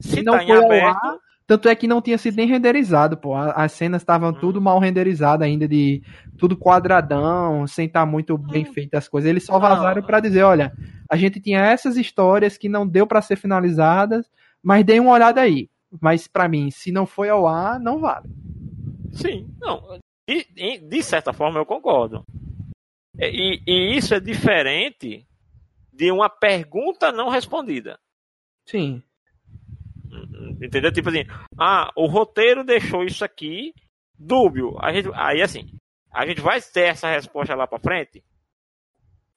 Se, não tá foi aberto, ar, tanto é que não tinha sido nem renderizado, pô. As cenas estavam hum. tudo mal renderizadas ainda, de tudo quadradão, sem estar tá muito bem hum. feitas as coisas. Eles só vazaram para dizer, olha, a gente tinha essas histórias que não deu para ser finalizadas, mas dei uma olhada aí. Mas para mim, se não foi ao ar, não vale. Sim, não. De, de certa forma eu concordo. E, e isso é diferente de uma pergunta não respondida. Sim. Entendeu? Tipo assim, ah, o roteiro deixou isso aqui dúbio. A gente, aí assim, a gente vai ter essa resposta lá para frente.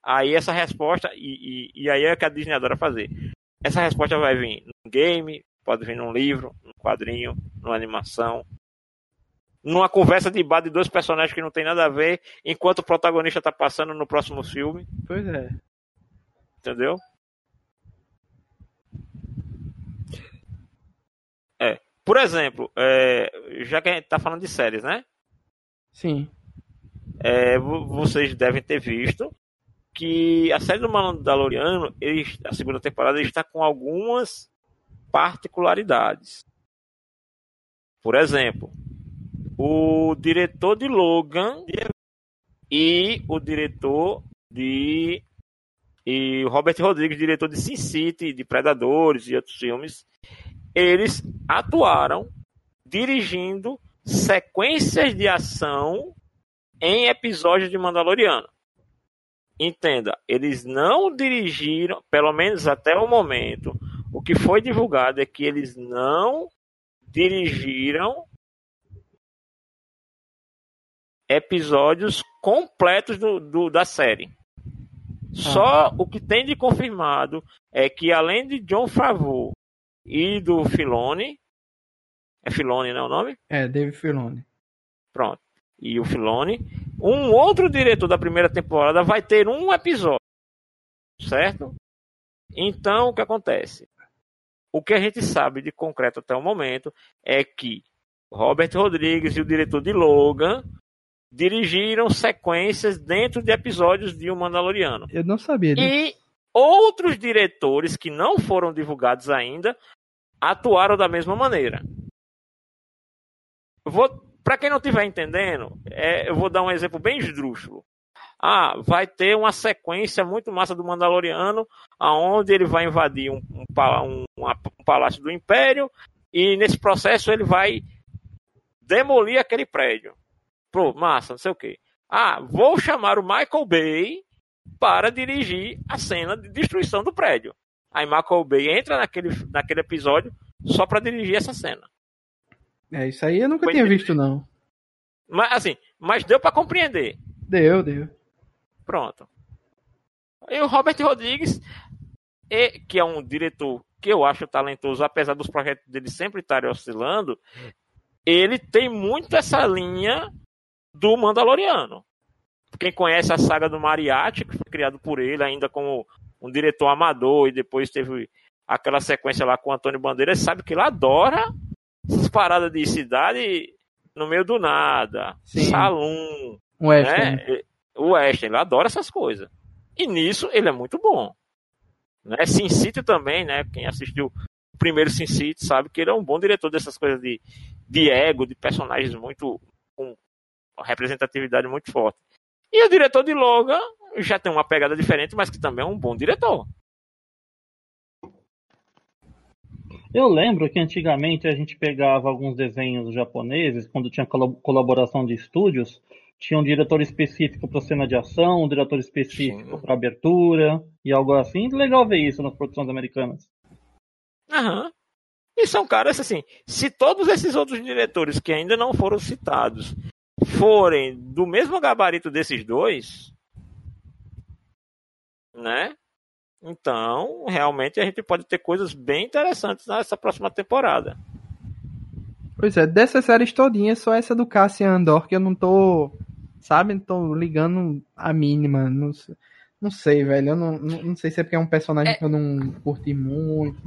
Aí essa resposta, e, e, e, aí é que a Disney adora fazer. Essa resposta vai vir num game, pode vir num livro, num quadrinho, numa animação, numa conversa de bar de dois personagens que não tem nada a ver, enquanto o protagonista tá passando no próximo filme. Pois é. Entendeu? É. Por exemplo, é, já que a gente tá falando de séries, né? Sim. É, vocês devem ter visto que a série do Mandaloriano, ele, a segunda temporada, está com algumas particularidades. Por exemplo, o diretor de Logan e o diretor de e Robert Rodrigues, diretor de Sin City, de Predadores e outros filmes, eles atuaram dirigindo sequências de ação em episódios de Mandaloriano. Entenda, eles não dirigiram, pelo menos até o momento, que foi divulgado é que eles não dirigiram episódios completos do, do da série. Só ah. o que tem de confirmado é que além de John Favreau e do Filone. É Filone, não é o nome? É, David Filone. Pronto. E o Filone. Um outro diretor da primeira temporada vai ter um episódio. Certo? Então, o que acontece? O que a gente sabe de concreto até o momento é que Robert Rodrigues e o diretor de Logan dirigiram sequências dentro de episódios de O Mandaloriano. Eu não sabia disso. E outros diretores que não foram divulgados ainda atuaram da mesma maneira. Para quem não estiver entendendo, é, eu vou dar um exemplo bem esdrúxulo. Ah, vai ter uma sequência muito massa do Mandaloriano, aonde ele vai invadir um, um, um, um palácio do Império e nesse processo ele vai demolir aquele prédio. Pô, massa, não sei o quê. Ah, vou chamar o Michael Bay para dirigir a cena de destruição do prédio. Aí Michael Bay entra naquele, naquele episódio só para dirigir essa cena. É, isso aí eu nunca Foi tinha visto, não. Mas, assim, mas deu para compreender. Deu, deu. Pronto. E o Robert Rodrigues, que é um diretor que eu acho talentoso, apesar dos projetos dele sempre estarem oscilando, ele tem muito essa linha do Mandaloriano quem conhece a saga do Mariachi, que foi criado por ele ainda como um diretor amador e depois teve aquela sequência lá com o Antônio Bandeiras, sabe que ele adora essas paradas de cidade no meio do nada, Sim. salão, o Western. Né? O Western, ele adora essas coisas. E nisso ele é muito bom. Né? Sin City também, né? Quem assistiu o primeiro Sin City sabe que ele é um bom diretor dessas coisas de, de ego, de personagens muito com representatividade muito forte. E o diretor de Logan já tem uma pegada diferente, mas que também é um bom diretor. Eu lembro que antigamente a gente pegava alguns desenhos japoneses, quando tinha colaboração de estúdios, tinha um diretor específico para cena de ação, um diretor específico para abertura e algo assim. Legal ver isso nas produções americanas. Aham. E são caras assim, se todos esses outros diretores que ainda não foram citados forem do mesmo gabarito desses dois, né? Então, realmente a gente pode ter coisas bem interessantes nessa próxima temporada. Pois é, dessas séries todinhas, só essa do Cassian Andor que eu não tô, sabe, não tô ligando a mínima, não, não sei, velho, eu não, não, não sei se é porque é um personagem é... que eu não curti muito.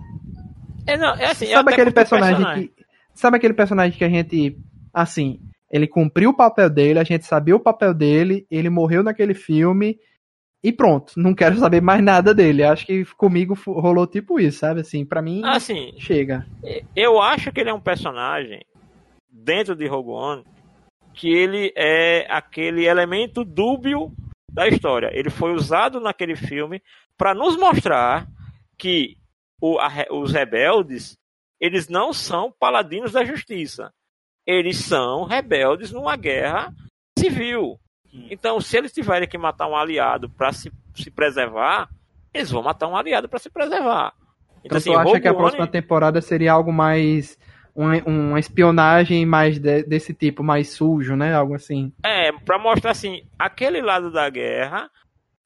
É, não, é assim, sabe aquele personagem, personagem que, sabe aquele personagem que a gente, assim, ele cumpriu o papel dele, a gente sabia o papel dele, ele morreu naquele filme e pronto, não quero saber mais nada dele. Acho que comigo rolou tipo isso, sabe? Assim, para mim, assim, chega. Eu acho que ele é um personagem dentro de Rogue One que ele é aquele elemento dúbio da história. Ele foi usado naquele filme para nos mostrar que o, a, os rebeldes eles não são paladinos da justiça. Eles são rebeldes numa guerra civil. Então, se eles tiverem que matar um aliado para se, se preservar, eles vão matar um aliado para se preservar. Então, então assim, tu acha que a próxima temporada seria algo mais. Uma, uma espionagem mais de, desse tipo, mais sujo, né? Algo assim. É, para mostrar assim, aquele lado da guerra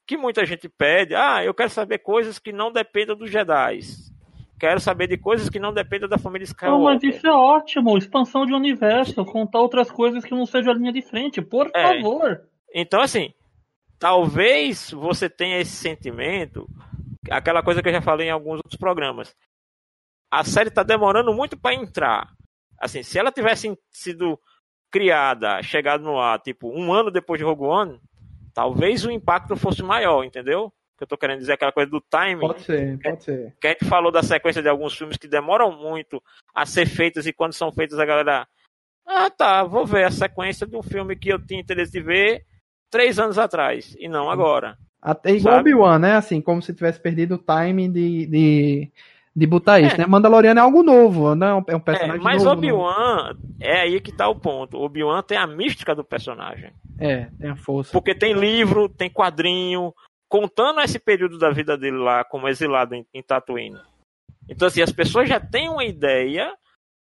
que muita gente pede, ah, eu quero saber coisas que não dependam dos Jedi. Quero saber de coisas que não dependam da família Skywalker. Não, mas isso é ótimo, expansão de universo, contar outras coisas que não sejam a linha de frente, por é. favor. Então, assim, talvez você tenha esse sentimento, aquela coisa que eu já falei em alguns outros programas. A série está demorando muito para entrar. Assim, se ela tivesse sido criada, chegado no ar, tipo, um ano depois de Rogue One, talvez o impacto fosse maior, entendeu? Que eu tô querendo dizer aquela coisa do timing. Pode ser, pode ser. Que a gente falou da sequência de alguns filmes que demoram muito a ser feitos e quando são feitos a galera. Ah, tá, vou ver a sequência de um filme que eu tinha interesse de ver três anos atrás e não agora. Até igual Obi-Wan, né? Assim, como se tivesse perdido o timing de, de, de botar isso, é. né? Mandaloriano é algo novo, né? É um é personagem é, mas novo. Mas né? Obi-Wan é aí que tá o ponto. Obi-Wan tem a mística do personagem. É, tem a força. Porque tem livro, tem quadrinho, contando esse período da vida dele lá como exilado em, em Tatooine. Então, assim, as pessoas já têm uma ideia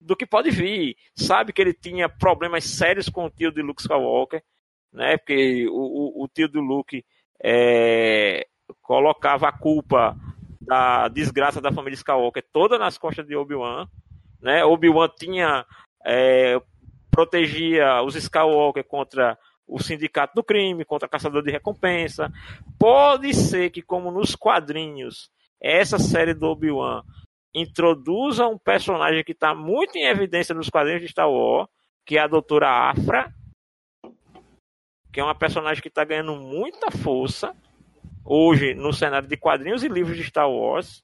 do que pode vir. Sabe que ele tinha problemas sérios com o tio de Luke Skywalker né? Porque o, o, o tio do Luke é, colocava a culpa da desgraça da família Skywalker toda nas costas de Obi-Wan, né? Obi-Wan tinha é, protegia os Skywalker contra o sindicato do crime, contra caçador de recompensa. Pode ser que, como nos quadrinhos, essa série do Obi-Wan introduza um personagem que está muito em evidência nos quadrinhos de Star Wars, que é a Doutora Afra, que é uma personagem que está ganhando muita força hoje no cenário de quadrinhos e livros de Star Wars,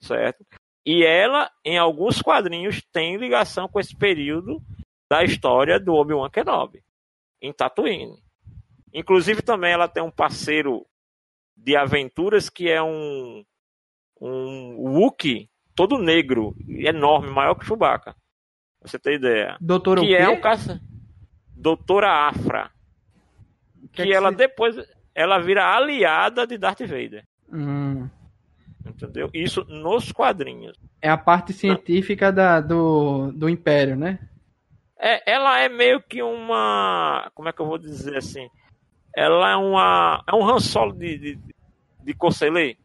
certo? E ela, em alguns quadrinhos, tem ligação com esse período da história do Obi-Wan Kenobi, em Tatooine. Inclusive, também ela tem um parceiro de aventuras que é um, um Wookiee todo negro, enorme, maior que Chewbacca. Pra você ter ideia. Doutora que é um caça... Doutora Afra que, que ela se... depois ela vira aliada de Darth Vader. Hum. Entendeu? Isso nos quadrinhos. É a parte científica da, do, do Império, né? É, ela é meio que uma. Como é que eu vou dizer assim? Ela é uma. É um Han Solo de, de, de Conselê,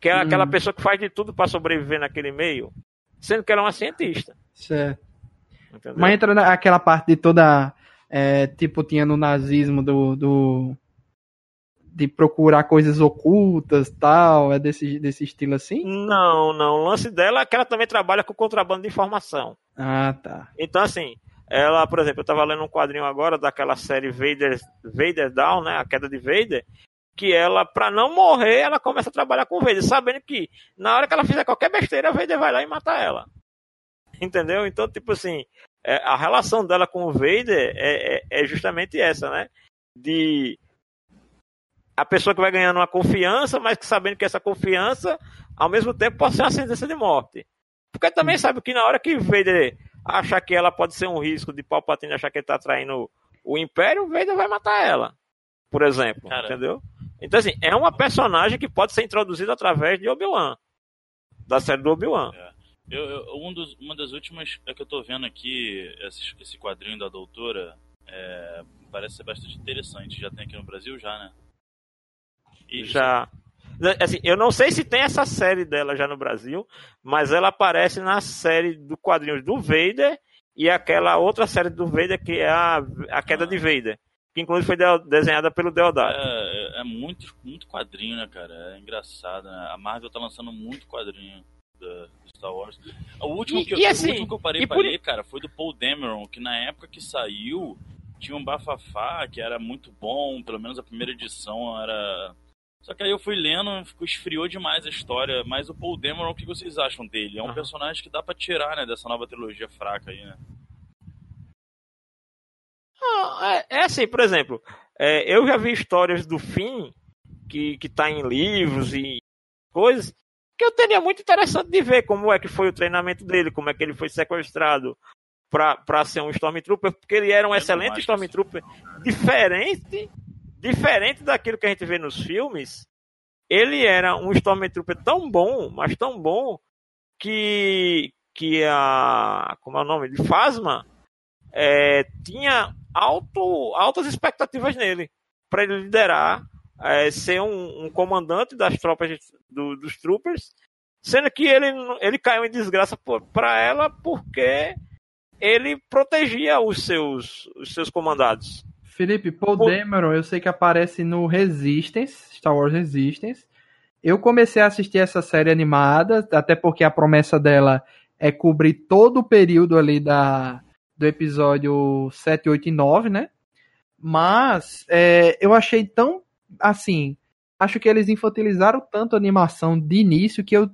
que é hum. aquela pessoa que faz de tudo para sobreviver naquele meio, sendo que ela é uma cientista. Certo. Entendeu? Mas entra naquela parte de toda é, tipo, tinha no nazismo do, do de procurar coisas ocultas tal, é desse, desse estilo assim? Não, não. O lance dela é que ela também trabalha com contrabando de informação. Ah, tá. Então, assim, ela, por exemplo, eu estava lendo um quadrinho agora daquela série Vader, Vader Down, né? A queda de Vader. que ela, para não morrer, ela começa a trabalhar com o Vader, sabendo que na hora que ela fizer qualquer besteira, o Vader vai lá e mata ela. Entendeu? Então, tipo assim, é, a relação dela com o Vader é, é, é, justamente essa, né? De a pessoa que vai ganhando uma confiança, mas que sabendo que essa confiança, ao mesmo tempo, pode ser uma sentença de morte. Porque também sabe que na hora que Vader achar que ela pode ser um risco de Palpatine achar que ele tá traindo o Império, o Vader vai matar ela. Por exemplo, entendeu? Então, assim, é uma personagem que pode ser introduzida através de Obi-Wan. Da série do Obi-Wan. É. Eu, eu, um dos, uma das últimas é que eu tô vendo aqui, esse, esse quadrinho da doutora, é, parece ser bastante interessante. Já tem aqui no Brasil, já, né? E já. Assim, eu não sei se tem essa série dela já no Brasil, mas ela aparece na série do quadrinhos do Vader e aquela outra série do Vader que é a, a Queda ah. de Vader que inclusive foi desenhada pelo Deodato. É, é, é, muito, muito quadrinho, né, cara? É engraçado, né? A Marvel tá lançando muito quadrinho da Star Wars. O último, e, que, eu, e assim, o último que eu parei pra por... ler, cara, foi do Paul Dameron, que na época que saiu tinha um bafafá que era muito bom, pelo menos a primeira edição era... Só que aí eu fui lendo, esfriou demais a história, mas o Paul Dameron, o que vocês acham dele? É um personagem que dá pra tirar, né, dessa nova trilogia fraca aí, né? é, é, assim, por exemplo, é, eu já vi histórias do Finn que, que tá em livros e coisas que eu teria muito interessante de ver como é que foi o treinamento dele, como é que ele foi sequestrado para ser um Stormtrooper, porque ele era um excelente Stormtrooper, diferente, diferente daquilo que a gente vê nos filmes. Ele era um Stormtrooper tão bom, mas tão bom que que a como é o nome de Phasma é, tinha alto, altas expectativas nele para ele liderar, é, ser um, um, comandante das tropas do, dos troopers, sendo que ele, ele caiu em desgraça para ela porque ele protegia os seus, os seus comandados. Felipe, Paul Por... Dameron, eu sei que aparece no Resistance, Star Wars Resistance. Eu comecei a assistir essa série animada, até porque a promessa dela é cobrir todo o período ali da, do episódio 7, 8 e 9, né? Mas é, eu achei tão assim. Acho que eles infantilizaram tanto a animação de início que eu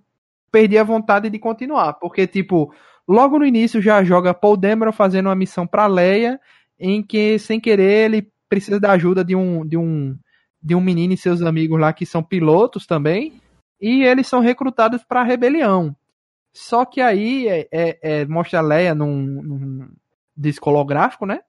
perdi a vontade de continuar. Porque, tipo, logo no início já joga Paul Dameron fazendo uma missão pra Leia, em que, sem querer, ele precisa da ajuda de um, de um, de um menino e seus amigos lá que são pilotos também. E eles são recrutados para a rebelião. Só que aí é, é, é, mostra a Leia num, num, disco holográfico, né?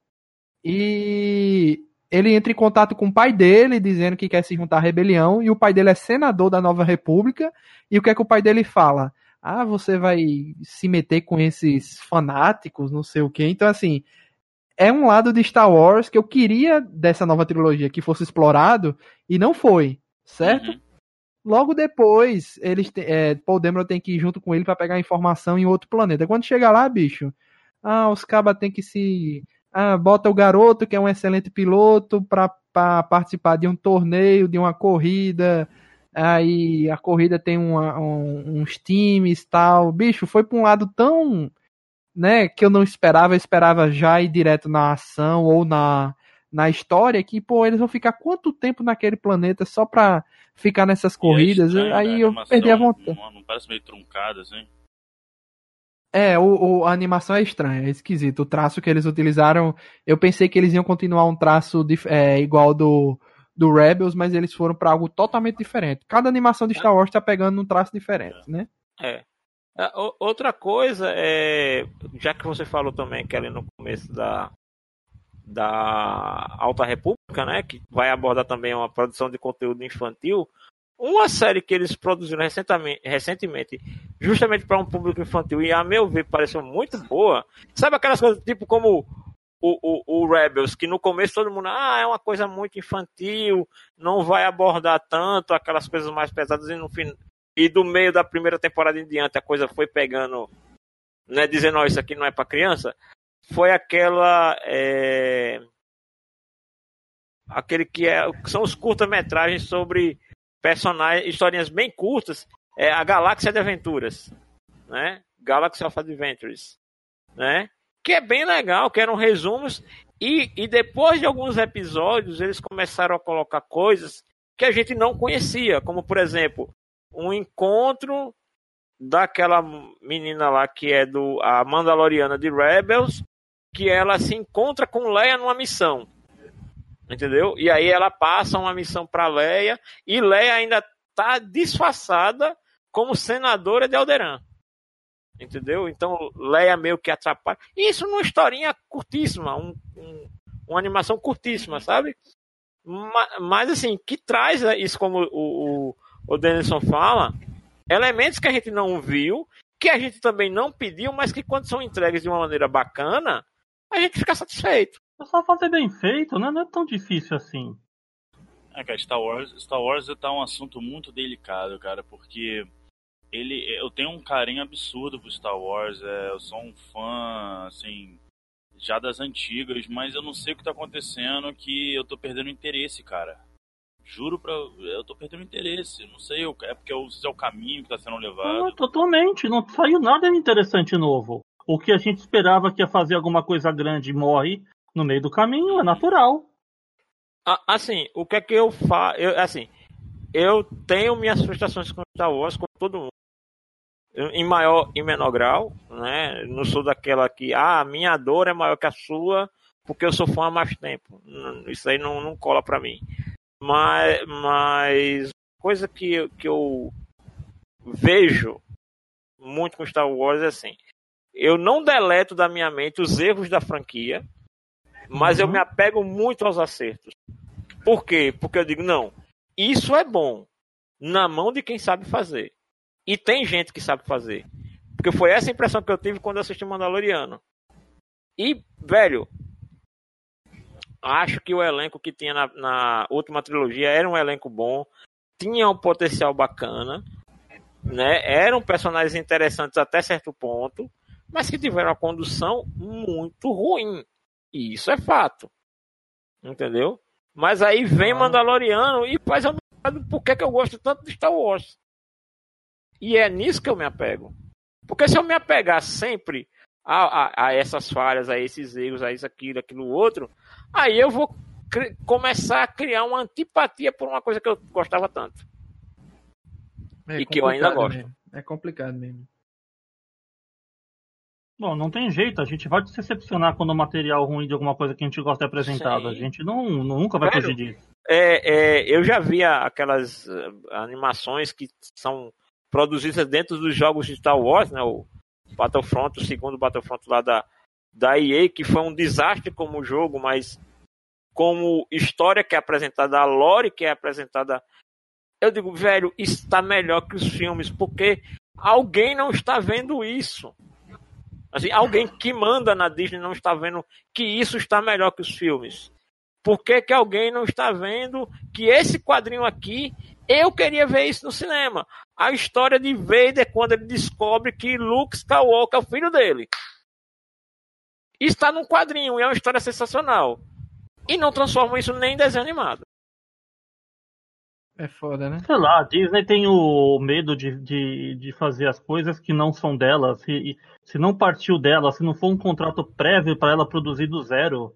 E ele entra em contato com o pai dele, dizendo que quer se juntar à rebelião, e o pai dele é senador da Nova República, e o que é que o pai dele fala? Ah, você vai se meter com esses fanáticos, não sei o quê. Então, assim, é um lado de Star Wars que eu queria dessa nova trilogia que fosse explorado, e não foi, certo? Uhum. Logo depois, eles é, Paul Dameron tem que ir junto com ele para pegar informação em outro planeta. Quando chega lá, bicho, ah, os cabas tem que se. Ah, bota o garoto, que é um excelente piloto, para participar de um torneio, de uma corrida. Aí a corrida tem uma, um, uns times tal. Bicho, foi para um lado tão. Né, que eu não esperava, eu esperava já ir direto na ação ou na, na história que, pô, eles vão ficar quanto tempo naquele planeta só pra ficar nessas corridas? É estranho, aí né? eu perdi a vontade. Não, não parece meio truncada, assim? É, o, o, a animação é estranha, é esquisito. O traço que eles utilizaram, eu pensei que eles iam continuar um traço de, é, igual do, do Rebels, mas eles foram para algo totalmente diferente. Cada animação de Star Wars tá pegando um traço diferente, né? É. é outra coisa é, já que você falou também que ali no começo da da Alta República, né, que vai abordar também uma produção de conteúdo infantil, uma série que eles produziram recentemente, recentemente justamente para um público infantil, e a meu ver pareceu muito boa. Sabe aquelas coisas tipo como o, o, o, Rebels, que no começo todo mundo, ah, é uma coisa muito infantil, não vai abordar tanto aquelas coisas mais pesadas, e no fim. E do meio da primeira temporada em diante a coisa foi pegando, né, dizendo, ó, isso aqui não é para criança. Foi aquela. É... Aquele que é. São os curta-metragens sobre personagens, historinhas bem curtas, é a Galáxia de Aventuras, né? Galaxy of Adventures, né? Que é bem legal, que eram resumos e, e depois de alguns episódios eles começaram a colocar coisas que a gente não conhecia, como por exemplo, um encontro daquela menina lá que é do a Mandaloriana de Rebels, que ela se encontra com Leia numa missão. Entendeu? E aí ela passa uma missão para Leia e Leia ainda tá disfarçada como senadora de Alderan. Entendeu? Então Leia meio que atrapalha. Isso numa historinha curtíssima, um, um, uma animação curtíssima, sabe? Mas, assim, que traz isso como o, o, o Denison fala, elementos que a gente não viu, que a gente também não pediu, mas que quando são entregues de uma maneira bacana, a gente fica satisfeito. É só fazer bem feito, né? Não é tão difícil assim. É, cara, Star Wars, Star Wars tá um assunto muito delicado, cara, porque ele, eu tenho um carinho absurdo pro Star Wars, é, eu sou um fã, assim, já das antigas, mas eu não sei o que tá acontecendo que eu tô perdendo interesse, cara. Juro pra. Eu tô perdendo interesse. Não sei, é porque eu, é o caminho que tá sendo levado. Não, totalmente. Não saiu nada interessante novo. O que a gente esperava que ia fazer alguma coisa grande morre no meio do caminho, é natural. Assim, o que é que eu faço? Assim, eu tenho minhas frustrações com Star Wars, como todo mundo. Em maior e menor grau, né? Não sou daquela que, ah, a minha dor é maior que a sua, porque eu sou fã há mais tempo. Isso aí não, não cola pra mim. Mas, mas coisa que, que eu vejo muito com Star Wars é assim. Eu não deleto da minha mente os erros da franquia, mas uhum. eu me apego muito aos acertos. Por quê? Porque eu digo, não, isso é bom na mão de quem sabe fazer. E tem gente que sabe fazer. Porque foi essa impressão que eu tive quando assisti Mandaloriano. E, velho, acho que o elenco que tinha na, na, última trilogia era um elenco bom, tinha um potencial bacana, né? Eram personagens interessantes até certo ponto, mas que tiveram uma condução muito ruim. E isso é fato. Entendeu? Mas aí vem Mandaloriano e faz a por que, que eu gosto tanto de Star Wars. E é nisso que eu me apego. Porque se eu me apegar sempre a, a, a essas falhas, a esses erros, a isso, aquilo, aquilo outro, aí eu vou começar a criar uma antipatia por uma coisa que eu gostava tanto. É e que eu ainda gosto. Mesmo. É complicado mesmo. Bom, não tem jeito, a gente vai se decepcionar quando o material ruim de alguma coisa que a gente gosta é apresentado. Sim. A gente não, nunca vai Velho, fugir disso. É, é, eu já via aquelas uh, animações que são produzidas dentro dos jogos de Star Wars, né? O Battlefront, o segundo Battlefront lá da, da EA, que foi um desastre como jogo, mas como história que é apresentada, a lore que é apresentada, eu digo, velho, está melhor que os filmes, porque alguém não está vendo isso. Assim, alguém que manda na Disney não está vendo que isso está melhor que os filmes. Por que, que alguém não está vendo que esse quadrinho aqui, eu queria ver isso no cinema? A história de Vader quando ele descobre que Luke Skywalker é o filho dele está num quadrinho e é uma história sensacional. E não transformam isso nem em desenho animado. É foda, né? Sei lá, a Disney tem o medo de, de, de fazer as coisas que não são dela. Se, se não partiu dela, se não for um contrato prévio para ela produzir do zero,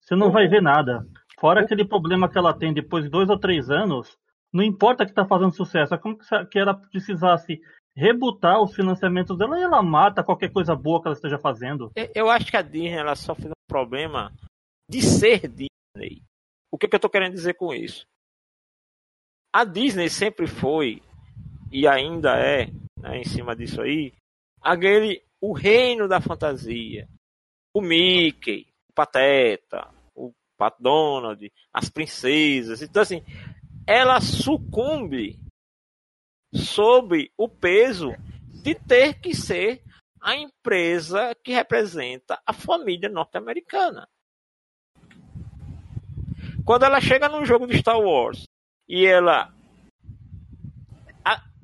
você não vai ver nada. Fora aquele problema que ela tem depois de dois ou três anos, não importa que tá fazendo sucesso, é como que ela precisasse rebutar os financiamentos dela e ela mata qualquer coisa boa que ela esteja fazendo. Eu acho que a Disney ela sofre um problema de ser Disney. O que, que eu estou querendo dizer com isso? A Disney sempre foi e ainda é, né, em cima disso aí, aquele o reino da fantasia. O Mickey, o Pateta, o Pat Donald, as princesas. Então assim, ela sucumbe sob o peso de ter que ser a empresa que representa a família norte-americana. Quando ela chega num jogo de Star Wars e ela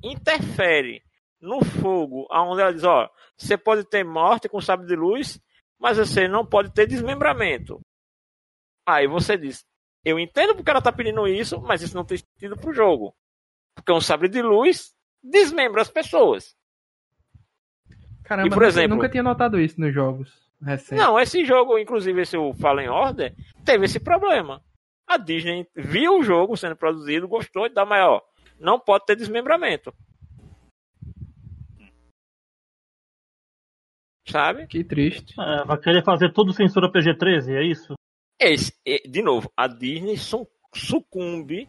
interfere no fogo, aonde ela diz, ó, você pode ter morte com sabre de luz, mas você não pode ter desmembramento. Aí você diz, eu entendo porque ela está pedindo isso, mas isso não tem sentido pro jogo. Porque um sabre de luz desmembra as pessoas. Caramba, e, por exemplo, eu nunca tinha notado isso nos jogos recentes. Não, esse jogo, inclusive esse o Fallen Order, teve esse problema. A Disney viu o jogo sendo produzido, gostou e dá maior. Não pode ter desmembramento. Sabe? Que triste. É, vai querer fazer tudo censura PG-13, é isso? Esse, de novo, a Disney sucumbe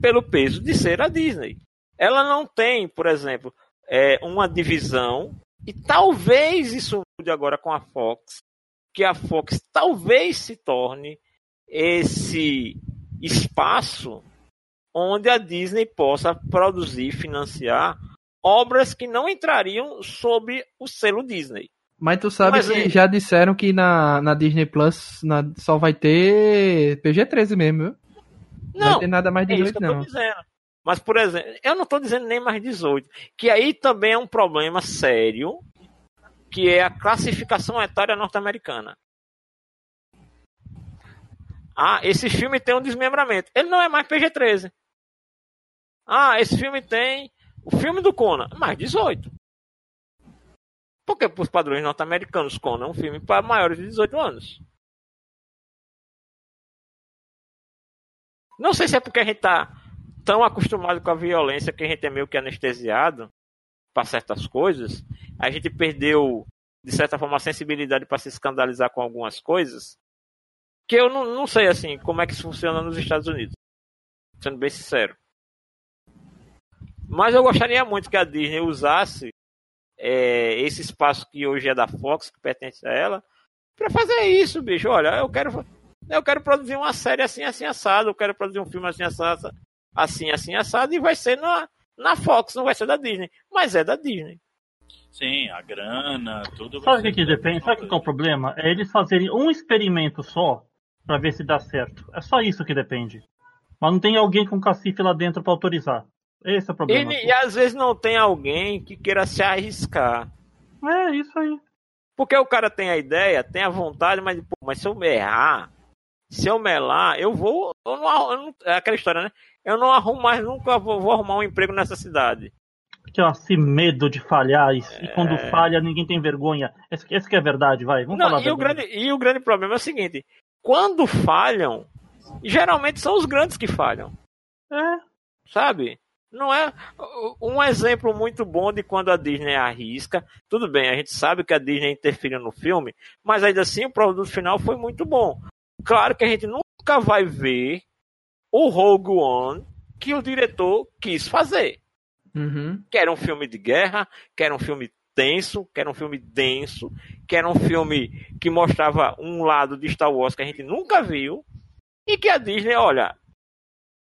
pelo peso de ser a Disney. Ela não tem, por exemplo, é, uma divisão, e talvez isso mude agora com a Fox, que a Fox talvez se torne esse espaço onde a Disney possa produzir, financiar obras que não entrariam sob o selo Disney. Mas tu sabe Mas, que é... já disseram que na, na Disney Plus na, só vai ter PG-13 mesmo, viu? Não, não ter nada mais de 18, é não. Mas, por exemplo, eu não estou dizendo nem mais 18, que aí também é um problema sério, que é a classificação etária norte-americana. Ah, esse filme tem um desmembramento. Ele não é mais PG-13. Ah, esse filme tem o filme do Conan, mais 18. Porque, por padrões norte-americanos, Conan é um filme para maiores de 18 anos. Não sei se é porque a gente está tão acostumado com a violência que a gente é meio que anestesiado para certas coisas. A gente perdeu, de certa forma, a sensibilidade para se escandalizar com algumas coisas. Que eu não, não sei assim como é que isso funciona nos Estados Unidos. Sendo bem sincero. Mas eu gostaria muito que a Disney usasse é, esse espaço que hoje é da Fox, que pertence a ela, para fazer isso, bicho. Olha, eu quero, eu quero produzir uma série assim, assim, assado, eu quero produzir um filme assim, assado, assim, assim, assado, e vai ser na, na Fox, não vai ser da Disney, mas é da Disney. Sim, a grana, tudo. Sabe o que, que depende? Sabe o que é o problema? É eles fazerem um experimento só para ver se dá certo. É só isso que depende. Mas não tem alguém com cacife lá dentro para autorizar. Esse é o problema. E, e, às vezes não tem alguém que queira se arriscar. É, isso aí. Porque o cara tem a ideia, tem a vontade, mas, pô, mas se eu errar, se eu melar, eu vou. Eu não, eu não, é aquela história, né? Eu não arrumo mais, nunca vou, vou arrumar um emprego nessa cidade. Que esse medo de falhar, e, é... quando falha ninguém tem vergonha. Esse, esse que é verdade, vai. Vamos não, falar e o, grande, e o grande problema é o seguinte: quando falham, geralmente são os grandes que falham. É. Sabe? Não é um exemplo muito bom de quando a Disney arrisca. Tudo bem, a gente sabe que a Disney interferiu no filme, mas ainda assim o produto final foi muito bom. Claro que a gente nunca vai ver o Rogue One que o diretor quis fazer. Uhum. Que era um filme de guerra, que era um filme tenso, que era um filme denso, que era um filme que mostrava um lado de Star Wars que a gente nunca viu. E que a Disney, olha,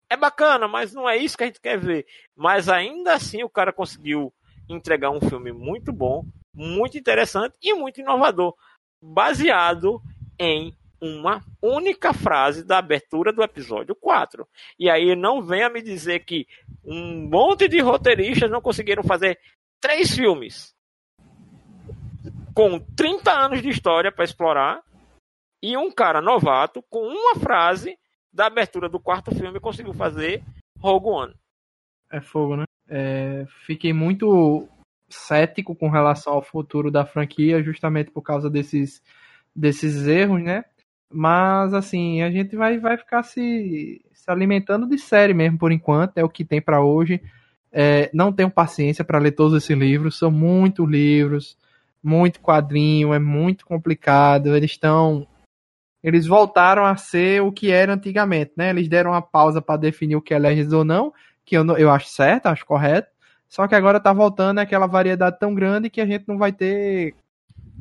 é bacana, mas não é isso que a gente quer ver. Mas ainda assim o cara conseguiu entregar um filme muito bom, muito interessante e muito inovador, baseado em uma única frase da abertura do episódio 4. E aí não venha me dizer que um monte de roteiristas não conseguiram fazer três filmes com 30 anos de história para explorar e um cara novato com uma frase da abertura do quarto filme conseguiu fazer Rogue One. É fogo, né? É, fiquei muito cético com relação ao futuro da franquia, justamente por causa desses, desses erros, né? Mas, assim, a gente vai, vai ficar se, se alimentando de série mesmo por enquanto, é o que tem para hoje. É, não tenho paciência para ler todos esses livros, são muitos livros, muito quadrinho, é muito complicado. Eles estão eles voltaram a ser o que era antigamente, né? Eles deram uma pausa para definir o que é Legends ou não, que eu, eu acho certo, acho correto. Só que agora tá voltando aquela variedade tão grande que a gente não vai ter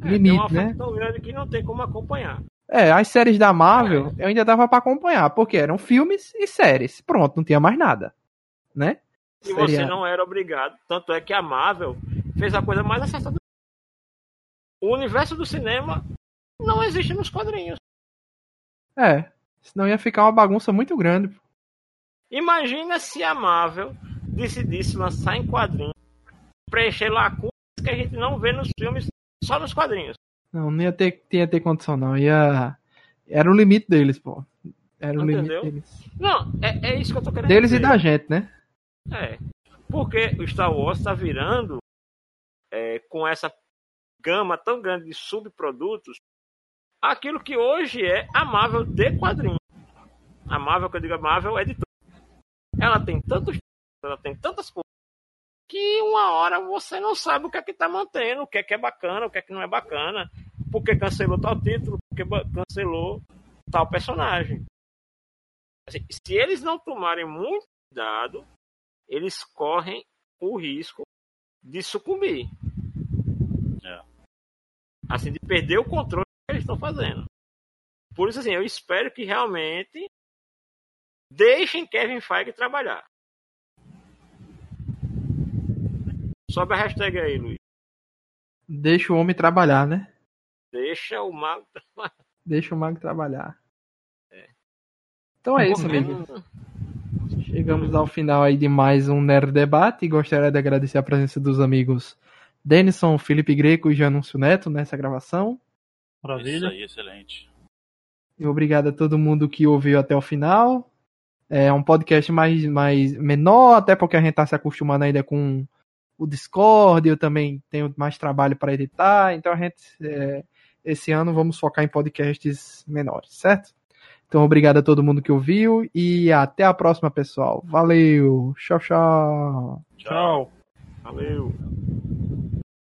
é, limite, né? tão grande que não tem como acompanhar. É, as séries da Marvel eu ainda dava para acompanhar, porque eram filmes e séries. Pronto, não tinha mais nada, né? E Seria... você não era obrigado. Tanto é que a Marvel fez a coisa mais acessada. O universo do cinema não existe nos quadrinhos. É, senão ia ficar uma bagunça muito grande. Imagina se a Marvel decidisse lançar em quadrinhos, preencher lacunas que a gente não vê nos filmes, só nos quadrinhos. Não, não ia ter, ia ter condição, não. Ia... Era o limite deles, pô. Era o Entendeu? limite deles. Não, é, é isso que eu tô querendo deles dizer. e da gente, né? É. Porque o Star Wars tá virando é, com essa gama tão grande de subprodutos aquilo que hoje é amável de quadrinho. A Marvel, que eu digo a Marvel, é de tudo. Ela tem tantos. Ela tem tantas coisas que uma hora você não sabe o que é que tá mantendo, o que é que é bacana, o que é que não é bacana, porque cancelou tal título, porque cancelou tal personagem. Assim, se eles não tomarem muito cuidado, eles correm o risco de sucumbir. É. Assim, de perder o controle que eles estão fazendo. Por isso, assim, eu espero que realmente deixem Kevin Feige trabalhar. Sobe a hashtag aí, Luiz. Deixa o homem trabalhar, né? Deixa o mago trabalhar. Deixa o mago trabalhar. É. Então é isso, amigo. Chegamos ao final aí de mais um Nerd Debate e gostaria de agradecer a presença dos amigos Denison, Felipe Greco e Janúncio Neto nessa gravação. Maravilha. Isso aí, excelente. E obrigado a todo mundo que ouviu até o final. É um podcast mais, mais menor, até porque a gente está se acostumando ainda com o Discord, eu também tenho mais trabalho para editar, então a gente é, esse ano vamos focar em podcasts menores, certo? Então, obrigado a todo mundo que ouviu e até a próxima, pessoal. Valeu. Tchau, tchau. Tchau. Valeu.